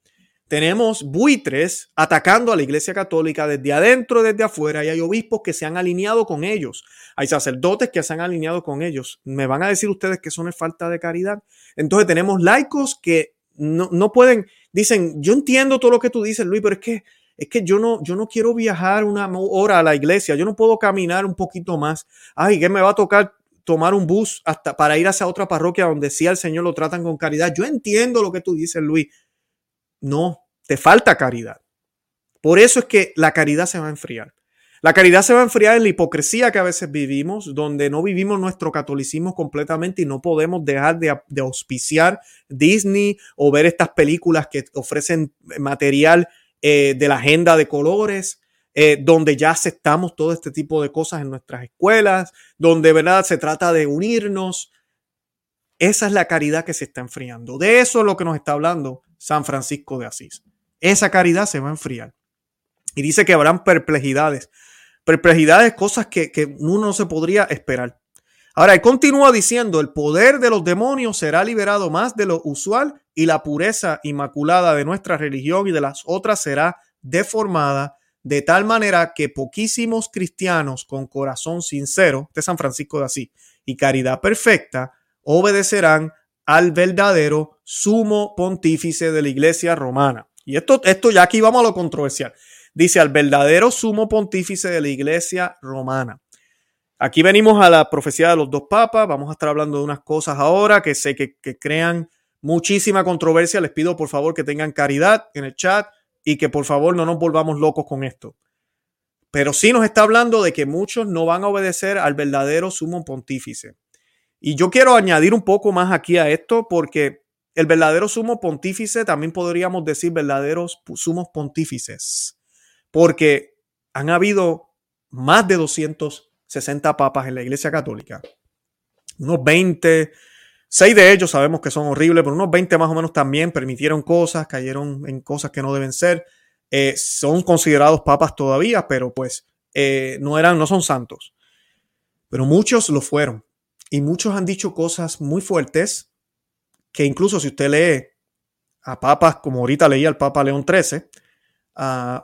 tenemos buitres atacando a la Iglesia Católica desde adentro, desde afuera, y hay obispos que se han alineado con ellos, hay sacerdotes que se han alineado con ellos. Me van a decir ustedes que eso es falta de caridad. Entonces tenemos laicos que no, no, pueden, dicen, yo entiendo todo lo que tú dices, Luis, pero es que, es que yo no, yo no quiero viajar una hora a la iglesia, yo no puedo caminar un poquito más. Ay, que me va a tocar tomar un bus hasta para ir hacia otra parroquia donde sí al Señor lo tratan con caridad. Yo entiendo lo que tú dices, Luis, no, te falta caridad. Por eso es que la caridad se va a enfriar. La caridad se va a enfriar en la hipocresía que a veces vivimos, donde no vivimos nuestro catolicismo completamente y no podemos dejar de, auspiciar Disney o ver estas películas que ofrecen material eh, de la agenda de colores, eh, donde ya aceptamos todo este tipo de cosas en nuestras escuelas, donde verdad se trata de unirnos. Esa es la caridad que se está enfriando. De eso es lo que nos está hablando San Francisco de Asís. Esa caridad se va a enfriar. Y dice que habrán perplejidades. Perplejidades, cosas que, que uno no se podría esperar. Ahora, él continúa diciendo, el poder de los demonios será liberado más de lo usual y la pureza inmaculada de nuestra religión y de las otras será deformada de tal manera que poquísimos cristianos con corazón sincero, de San Francisco de Asís, y caridad perfecta, obedecerán al verdadero sumo pontífice de la iglesia romana. Y esto, esto ya aquí vamos a lo controversial. Dice al verdadero sumo pontífice de la iglesia romana. Aquí venimos a la profecía de los dos papas. Vamos a estar hablando de unas cosas ahora que sé que, que crean muchísima controversia. Les pido por favor que tengan caridad en el chat y que por favor no nos volvamos locos con esto. Pero sí nos está hablando de que muchos no van a obedecer al verdadero sumo pontífice. Y yo quiero añadir un poco más aquí a esto porque el verdadero sumo pontífice también podríamos decir verdaderos sumos pontífices, porque han habido más de 260 papas en la Iglesia Católica. Unos 20, seis de ellos sabemos que son horribles, pero unos 20 más o menos también permitieron cosas, cayeron en cosas que no deben ser. Eh, son considerados papas todavía, pero pues eh, no eran, no son santos. Pero muchos lo fueron. Y muchos han dicho cosas muy fuertes que incluso si usted lee a papas, como ahorita leía al Papa León XIII,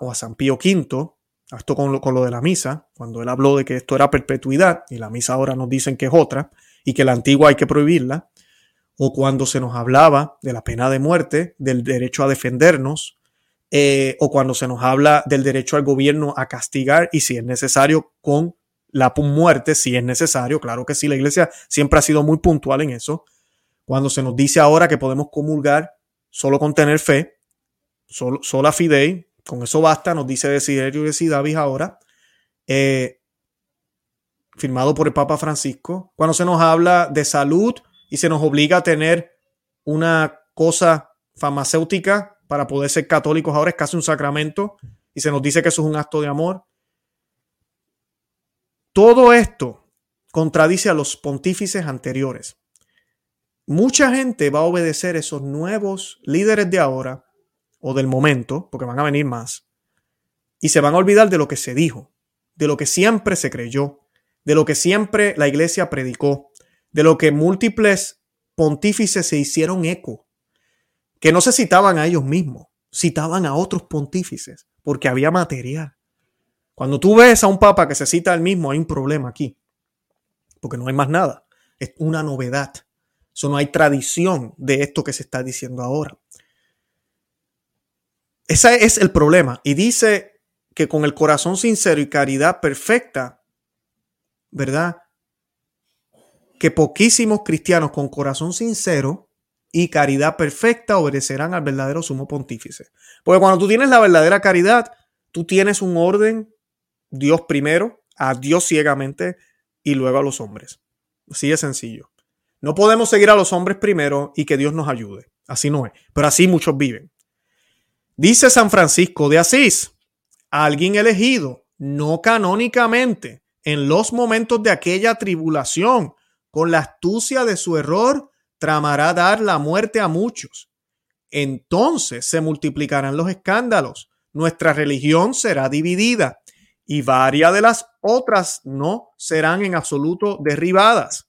o a San Pío V, esto con lo, con lo de la misa, cuando él habló de que esto era perpetuidad y la misa ahora nos dicen que es otra y que la antigua hay que prohibirla, o cuando se nos hablaba de la pena de muerte, del derecho a defendernos, eh, o cuando se nos habla del derecho al gobierno a castigar y si es necesario con la muerte, si es necesario, claro que sí, la iglesia siempre ha sido muy puntual en eso. Cuando se nos dice ahora que podemos comulgar solo con tener fe, solo, sola fidei, con eso basta, nos dice Desiderio de David ahora, eh, firmado por el Papa Francisco. Cuando se nos habla de salud y se nos obliga a tener una cosa farmacéutica para poder ser católicos, ahora es casi un sacramento y se nos dice que eso es un acto de amor. Todo esto contradice a los pontífices anteriores. Mucha gente va a obedecer esos nuevos líderes de ahora o del momento, porque van a venir más, y se van a olvidar de lo que se dijo, de lo que siempre se creyó, de lo que siempre la iglesia predicó, de lo que múltiples pontífices se hicieron eco, que no se citaban a ellos mismos, citaban a otros pontífices, porque había material. Cuando tú ves a un papa que se cita al mismo, hay un problema aquí. Porque no hay más nada. Es una novedad. Eso no hay tradición de esto que se está diciendo ahora. Ese es el problema. Y dice que con el corazón sincero y caridad perfecta, ¿verdad? Que poquísimos cristianos con corazón sincero y caridad perfecta obedecerán al verdadero sumo pontífice. Porque cuando tú tienes la verdadera caridad, tú tienes un orden Dios primero, a Dios ciegamente y luego a los hombres. Así de sencillo. No podemos seguir a los hombres primero y que Dios nos ayude. Así no es. Pero así muchos viven. Dice San Francisco de Asís, alguien elegido, no canónicamente, en los momentos de aquella tribulación, con la astucia de su error, tramará dar la muerte a muchos. Entonces se multiplicarán los escándalos, nuestra religión será dividida y varias de las otras no serán en absoluto derribadas.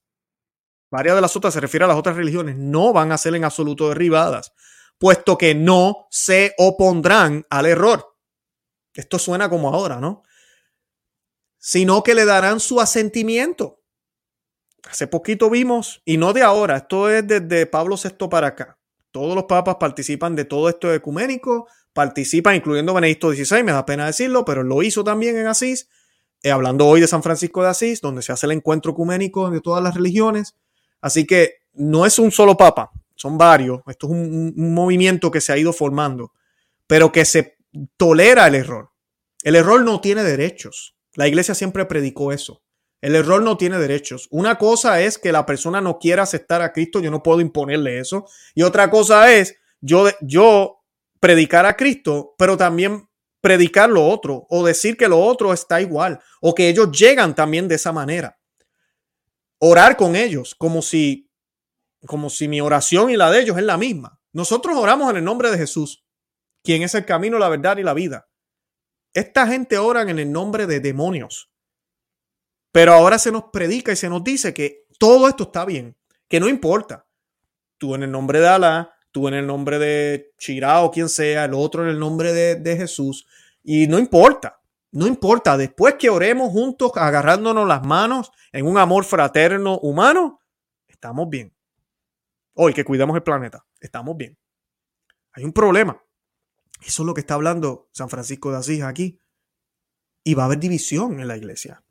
Varias de las otras se refiere a las otras religiones, no van a ser en absoluto derribadas, puesto que no se opondrán al error. Esto suena como ahora, ¿no? Sino que le darán su asentimiento. Hace poquito vimos, y no de ahora, esto es desde Pablo VI para acá. Todos los papas participan de todo esto ecuménico, participan, incluyendo Benedicto XVI, me da pena decirlo, pero lo hizo también en Asís, eh, hablando hoy de San Francisco de Asís, donde se hace el encuentro ecuménico de todas las religiones. Así que no es un solo papa, son varios. Esto es un, un movimiento que se ha ido formando, pero que se tolera el error. El error no tiene derechos. La iglesia siempre predicó eso. El error no tiene derechos. Una cosa es que la persona no quiera aceptar a Cristo, yo no puedo imponerle eso. Y otra cosa es yo, yo predicar a Cristo, pero también predicar lo otro o decir que lo otro está igual o que ellos llegan también de esa manera. Orar con ellos como si como si mi oración y la de ellos es la misma. Nosotros oramos en el nombre de Jesús, quien es el camino, la verdad y la vida. Esta gente ora en el nombre de demonios. Pero ahora se nos predica y se nos dice que todo esto está bien, que no importa. Tú en el nombre de Alá, tú en el nombre de Chirá o quien sea, el otro en el nombre de, de Jesús. Y no importa, no importa. Después que oremos juntos, agarrándonos las manos en un amor fraterno humano, estamos bien. Hoy que cuidamos el planeta, estamos bien. Hay un problema. Eso es lo que está hablando San Francisco de Asís aquí. Y va a haber división en la iglesia.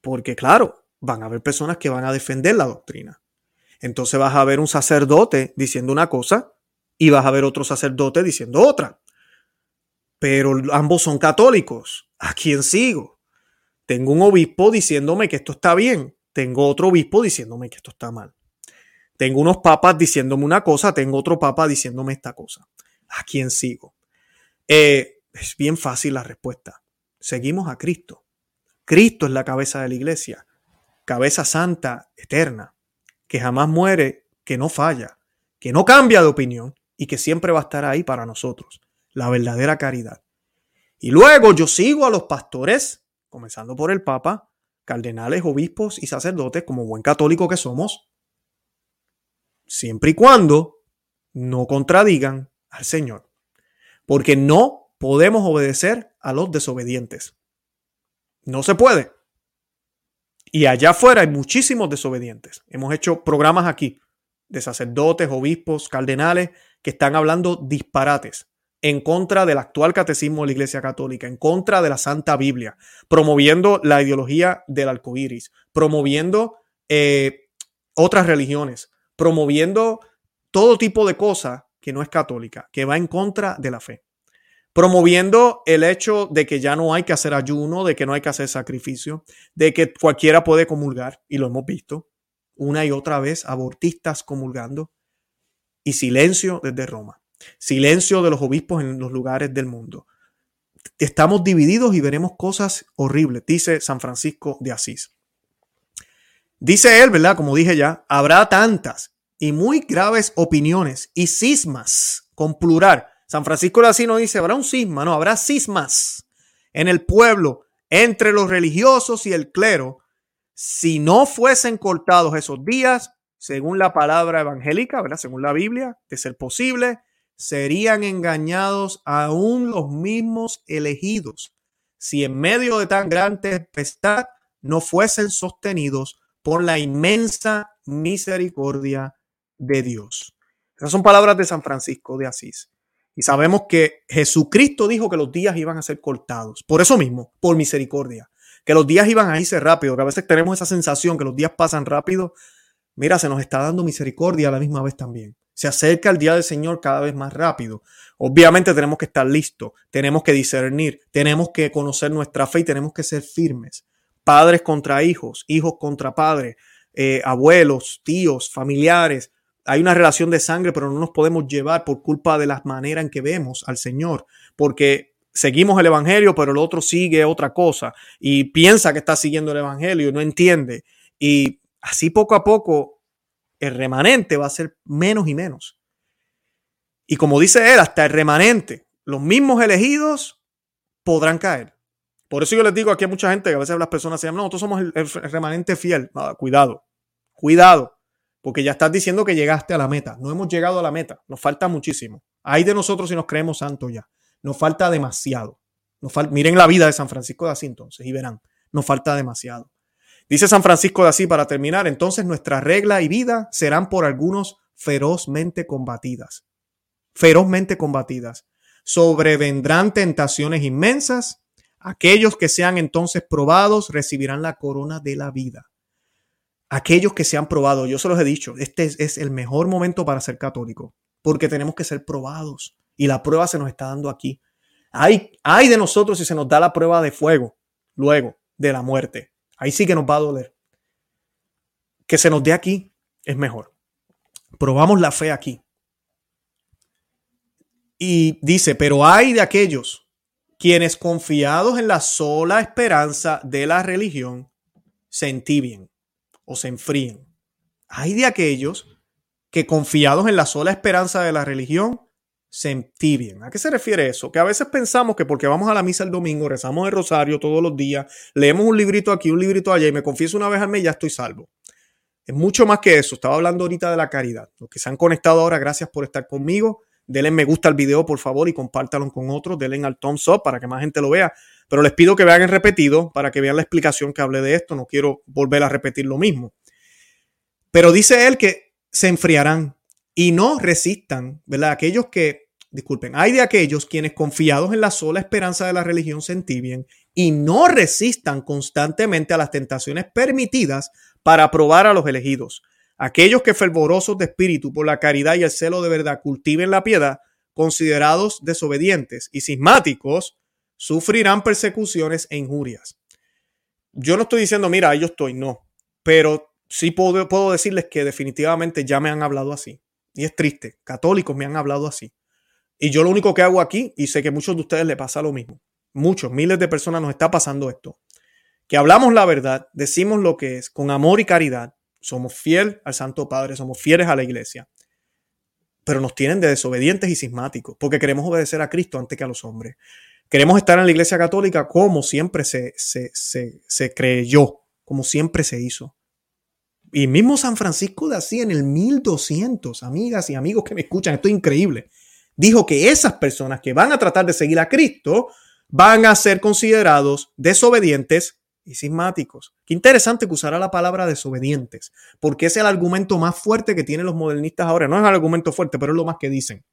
Porque claro, van a haber personas que van a defender la doctrina. Entonces vas a ver un sacerdote diciendo una cosa y vas a ver otro sacerdote diciendo otra. Pero ambos son católicos. ¿A quién sigo? Tengo un obispo diciéndome que esto está bien. Tengo otro obispo diciéndome que esto está mal. Tengo unos papas diciéndome una cosa, tengo otro papa diciéndome esta cosa. ¿A quién sigo? Eh, es bien fácil la respuesta. Seguimos a Cristo. Cristo es la cabeza de la iglesia, cabeza santa, eterna, que jamás muere, que no falla, que no cambia de opinión y que siempre va a estar ahí para nosotros, la verdadera caridad. Y luego yo sigo a los pastores, comenzando por el Papa, cardenales, obispos y sacerdotes, como buen católico que somos, siempre y cuando no contradigan al Señor, porque no podemos obedecer a los desobedientes. No se puede. Y allá afuera hay muchísimos desobedientes. Hemos hecho programas aquí de sacerdotes, obispos, cardenales que están hablando disparates en contra del actual catecismo de la Iglesia Católica, en contra de la Santa Biblia, promoviendo la ideología del arco iris, promoviendo eh, otras religiones, promoviendo todo tipo de cosas que no es católica, que va en contra de la fe promoviendo el hecho de que ya no hay que hacer ayuno, de que no hay que hacer sacrificio, de que cualquiera puede comulgar, y lo hemos visto una y otra vez, abortistas comulgando, y silencio desde Roma, silencio de los obispos en los lugares del mundo. Estamos divididos y veremos cosas horribles, dice San Francisco de Asís. Dice él, ¿verdad? Como dije ya, habrá tantas y muy graves opiniones y cismas, con plural, San Francisco de Asís no dice, habrá un cisma, no, habrá cismas en el pueblo entre los religiosos y el clero. Si no fuesen cortados esos días, según la palabra evangélica, según la Biblia, de ser posible, serían engañados aún los mismos elegidos, si en medio de tan gran tempestad no fuesen sostenidos por la inmensa misericordia de Dios. Esas son palabras de San Francisco de Asís. Y sabemos que Jesucristo dijo que los días iban a ser cortados. Por eso mismo, por misericordia. Que los días iban a irse rápido, que a veces tenemos esa sensación que los días pasan rápido. Mira, se nos está dando misericordia a la misma vez también. Se acerca el día del Señor cada vez más rápido. Obviamente tenemos que estar listos, tenemos que discernir, tenemos que conocer nuestra fe y tenemos que ser firmes. Padres contra hijos, hijos contra padres, eh, abuelos, tíos, familiares, hay una relación de sangre, pero no nos podemos llevar por culpa de la manera en que vemos al Señor, porque seguimos el Evangelio, pero el otro sigue otra cosa y piensa que está siguiendo el Evangelio y no entiende. Y así poco a poco el remanente va a ser menos y menos. Y como dice él, hasta el remanente, los mismos elegidos podrán caer. Por eso yo les digo aquí a mucha gente que a veces las personas se llaman, no, nosotros somos el, remanente fiel. cuidado, cuidado, porque ya estás diciendo que llegaste a la meta. No hemos llegado a la meta, nos falta muchísimo. Hay de nosotros si nos creemos santos ya. Nos falta demasiado. Miren la vida de San Francisco de Asís entonces y verán, nos falta demasiado. Dice San Francisco de Asís para terminar, entonces nuestra regla y vida serán por algunos ferozmente combatidas. Ferozmente combatidas. Sobrevendrán tentaciones inmensas Aquellos que sean entonces probados recibirán la corona de la vida. Aquellos que sean probados, yo se los he dicho, este es, el mejor momento para ser católico, porque tenemos que ser probados y la prueba se nos está dando aquí. Hay, hay de nosotros si se nos da la prueba de fuego, luego de la muerte. Ahí sí que nos va a doler. Que se nos dé aquí es mejor. Probamos la fe aquí. Y dice, pero hay de aquellos quienes confiados en la sola esperanza de la religión se entibien o se enfríen. Hay de aquellos que confiados en la sola esperanza de la religión se entibien. ¿A qué se refiere eso? Que a veces pensamos que porque vamos a la misa el domingo, rezamos el rosario todos los días, leemos un librito aquí, un librito allá y me confieso una vez al mes, ya estoy salvo. Es mucho más que eso. Estaba hablando ahorita de la caridad. Los que se han conectado ahora, gracias por estar conmigo. Denle me gusta al video, por favor, y compártalo con otros. Denle al thumbs up para que más gente lo vea. Pero les pido que vean el repetido para que vean la explicación que hablé de esto. No quiero volver a repetir lo mismo. Pero dice él que se enfriarán y no resistan, ¿verdad? Aquellos que, disculpen, hay de aquellos quienes confiados en la sola esperanza de la religión se entibien y no resistan constantemente a las tentaciones permitidas para probar a los elegidos Aquellos que fervorosos de espíritu por la caridad y el celo de verdad cultiven la piedad, considerados desobedientes y cismáticos, sufrirán persecuciones e injurias. Yo no estoy diciendo, mira, yo estoy, no, pero sí puedo, puedo decirles que definitivamente ya me han hablado así. Y es triste, católicos me han hablado así. Y yo lo único que hago aquí, y sé que a muchos de ustedes les pasa lo mismo, muchos, miles de personas nos está pasando esto, que hablamos la verdad, decimos lo que es, con amor y caridad, somos fieles al Santo Padre, somos fieles a la iglesia, pero nos tienen de desobedientes y sismáticos, porque queremos obedecer a Cristo antes que a los hombres. Queremos estar en la iglesia católica como siempre se, se, se, creyó, como siempre se hizo. Y mismo San Francisco de Asís en el 1200, amigas y amigos que me escuchan, esto es increíble, dijo que esas personas que van a tratar de seguir a Cristo van a ser considerados desobedientes y sismáticos. Qué interesante que usara la palabra desobedientes, porque es el argumento más fuerte que tienen los modernistas ahora. No es el argumento fuerte, pero es lo más que dicen.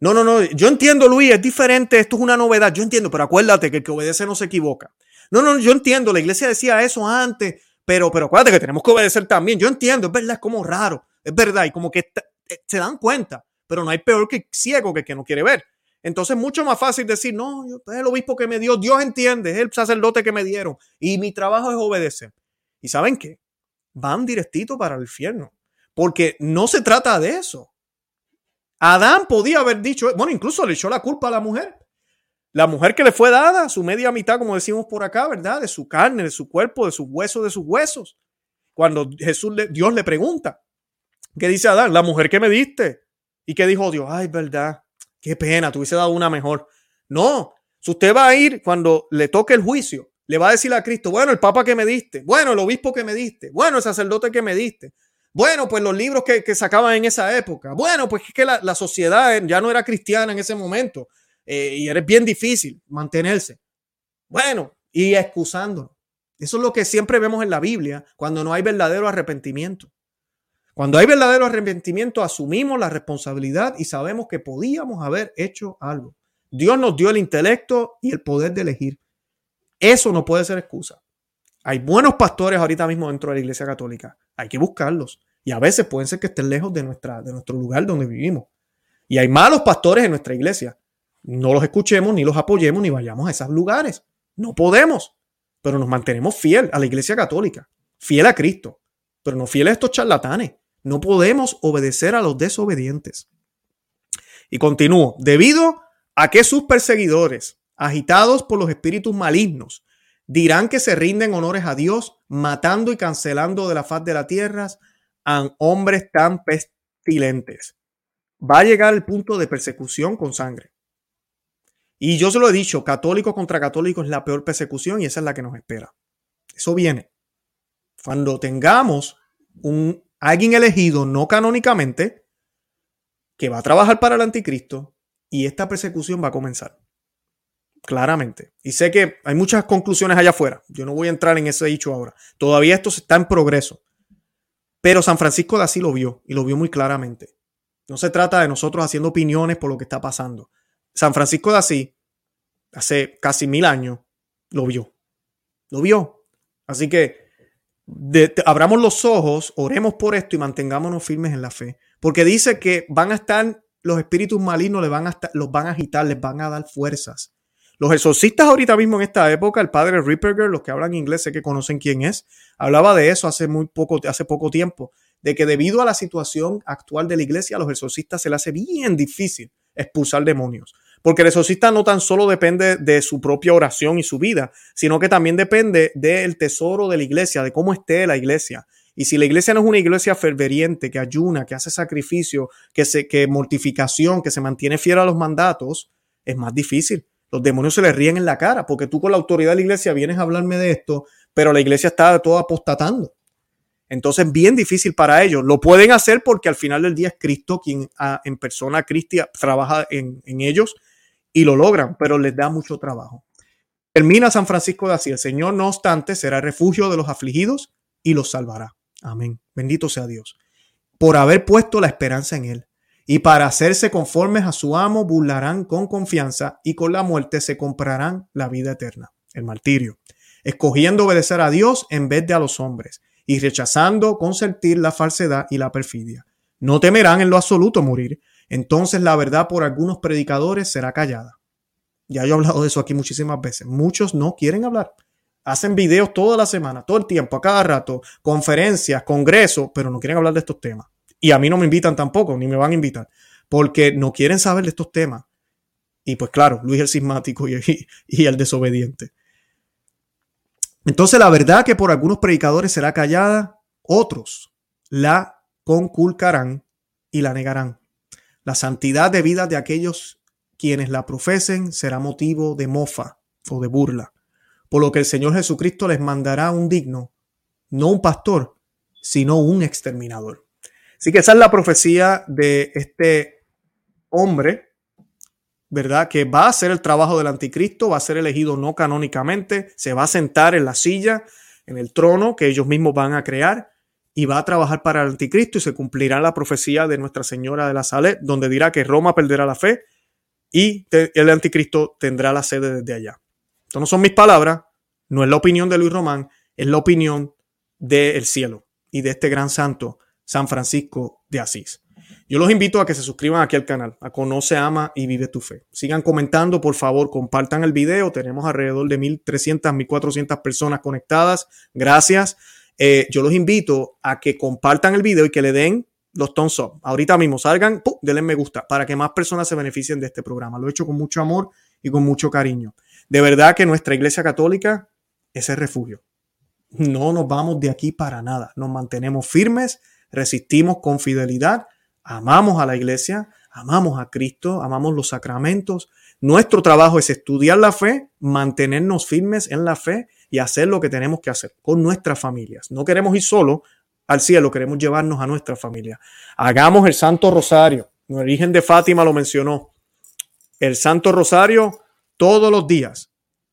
No, no, no, yo entiendo, Luis, es diferente, esto es una novedad, yo entiendo, pero acuérdate que el que obedece no se equivoca. No, no, yo entiendo, la iglesia decía eso antes, pero, pero acuérdate que tenemos que obedecer también. Yo entiendo, es verdad, es como raro, es verdad, y como que eh, se dan cuenta, pero no hay peor que ciego que que no quiere ver. Entonces es mucho más fácil decir, no, es el obispo que me dio, Dios entiende, es el sacerdote que me dieron y mi trabajo es obedecer. ¿Y saben qué? Van directito para el infierno, porque no se trata de eso. Adán podía haber dicho, bueno, incluso le echó la culpa a la mujer. La mujer que le fue dada, su media mitad, como decimos por acá, ¿verdad? De su carne, de su cuerpo, de sus huesos, de sus huesos. Cuando Jesús, Dios le pregunta, ¿qué dice Adán? La mujer que me diste. ¿Y qué dijo Dios? Ay, verdad Qué pena, te hubiese dado una mejor. No, si usted va a ir cuando le toque el juicio, le va a decir a Cristo, bueno, el papa que me diste, bueno, el obispo que me diste, bueno, el sacerdote que me diste, bueno, pues los libros que, sacaban en esa época, bueno, pues es que la, sociedad ya no era cristiana en ese momento eh, y era bien difícil mantenerse. Bueno, y excusándonos. Eso es lo que siempre vemos en la Biblia cuando no hay verdadero arrepentimiento. Cuando hay verdadero arrepentimiento, asumimos la responsabilidad y sabemos que podíamos haber hecho algo. Dios nos dio el intelecto y el poder de elegir. Eso no puede ser excusa. Hay buenos pastores ahorita mismo dentro de la iglesia católica. Hay que buscarlos. Y a veces pueden ser que estén lejos de, nuestra, de nuestro lugar donde vivimos. Y hay malos pastores en nuestra iglesia. No los escuchemos, ni los apoyemos, ni vayamos a esos lugares. No podemos. Pero nos mantenemos fiel a la iglesia católica, fiel a Cristo, pero no fiel a estos charlatanes no podemos obedecer a los desobedientes. Y continúo, debido a que sus perseguidores, agitados por los espíritus malignos, dirán que se rinden honores a Dios, matando y cancelando de la faz de la tierra hombres tan pestilentes. Va a llegar el punto de persecución con sangre. Y yo se lo he dicho, católico contra católico es la peor persecución y esa es la que nos espera. Eso viene. Cuando tengamos un alguien elegido no canónicamente que va a trabajar para el anticristo y esta persecución va a comenzar. Claramente. Y sé que hay muchas conclusiones allá afuera. Yo no voy a entrar en ese dicho ahora. Todavía esto está en progreso. Pero San Francisco de Asís lo vio y lo vio muy claramente. No se trata de nosotros haciendo opiniones por lo que está pasando. San Francisco de Asís, hace casi mil años, lo vio. Lo vio. Así que abramos los ojos, oremos por esto y mantengámonos firmes en la fe. Porque dice que van a estar, los espíritus malignos van a los van a agitar, les van a dar fuerzas. Los exorcistas ahorita mismo en esta época, el padre Ripperger, los que hablan inglés, sé que conocen quién es, hablaba de eso hace muy poco, hace poco tiempo, de que debido a la situación actual de la iglesia, a los exorcistas se les hace bien difícil expulsar demonios. Porque el exorcista no tan solo depende de su propia oración y su vida, sino que también depende del tesoro de la iglesia, de cómo esté la iglesia. Y si la iglesia no es una iglesia ferveriente, que ayuna, que hace sacrificio, que, se, que mortificación, que se mantiene fiel a los mandatos, es más difícil. Los demonios se le ríen en la cara, porque tú con la autoridad de la iglesia vienes a hablarme de esto, pero la iglesia está todo apostatando. Entonces, bien difícil para ellos. Lo pueden hacer porque al final del día es Cristo quien ah, en persona cristia trabaja en, en ellos y lo logran, pero les da mucho trabajo. Termina San Francisco de Asís. El Señor, no obstante, será refugio de los afligidos y los salvará. Amén. Bendito sea Dios. Por haber puesto la esperanza en Él. Y para hacerse conformes a su amo, burlarán con confianza y con la muerte se comprarán la vida eterna, el martirio, escogiendo obedecer a Dios en vez de a los hombres y rechazando consentir la falsedad y la perfidia. No temerán en lo absoluto morir, entonces la verdad por algunos predicadores será callada. Ya yo he hablado de eso aquí muchísimas veces. Muchos no quieren hablar. Hacen videos toda la semana, todo el tiempo, a cada rato, conferencias, congresos, pero no quieren hablar de estos temas. Y a mí no me invitan tampoco, ni me van a invitar, porque no quieren saber de estos temas. Y pues claro, Luis el sismático y, y el desobediente. Entonces la verdad que por algunos predicadores será callada, otros la conculcarán y la negarán. La santidad de vida de aquellos quienes la profesen será motivo de mofa o de burla, por lo que el Señor Jesucristo les mandará un digno, no un pastor, sino un exterminador. Así que esa es la profecía de este hombre, ¿verdad? Que va a hacer el trabajo del anticristo, va a ser elegido no canónicamente, se va a sentar en la silla, en el trono que ellos mismos van a crear y va a trabajar para el anticristo y se cumplirá la profecía de Nuestra Señora de la Salet, donde dirá que Roma perderá la fe y el anticristo tendrá la sede desde allá. Esto no son mis palabras, no es la opinión de Luis Román, es la opinión del cielo y de este gran santo, San Francisco de Asís. Yo los invito a que se suscriban aquí al canal, a Conoce, Ama y Vive tu Fe. Sigan comentando, por favor, compartan el video. Tenemos alrededor de 1.300, 1.400 personas conectadas. Gracias. Eh, yo los invito a que compartan el video y que le den los thumbs up. Ahorita mismo salgan, ¡pum! denle me gusta para que más personas se beneficien de este programa. Lo he hecho con mucho amor y con mucho cariño. De verdad que nuestra iglesia católica es el refugio. No nos vamos de aquí para nada. Nos mantenemos firmes, resistimos con fidelidad, amamos a la iglesia, amamos a Cristo, amamos los sacramentos. Nuestro trabajo es estudiar la fe, mantenernos firmes en la fe y hacer lo que tenemos que hacer con nuestras familias. No queremos ir solo al cielo, queremos llevarnos a nuestra familia. Hagamos el Santo Rosario. El origen de Fátima lo mencionó. El Santo Rosario todos los días,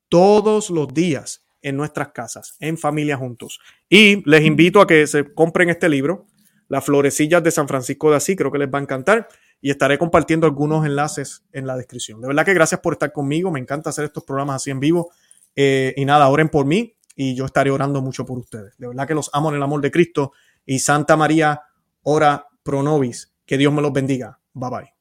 todos los días en nuestras casas, en familia juntos. Y les invito a que se compren este libro, Las florecillas de San Francisco de Asís, creo que les va a encantar y estaré compartiendo algunos enlaces en la descripción. De verdad que gracias por estar conmigo, me encanta hacer estos programas así en vivo eh, y nada, oren por mí y yo estaré orando mucho por ustedes. De verdad que los amo en el amor de Cristo. Y Santa María, ora pro nobis. Que Dios me los bendiga. Bye bye.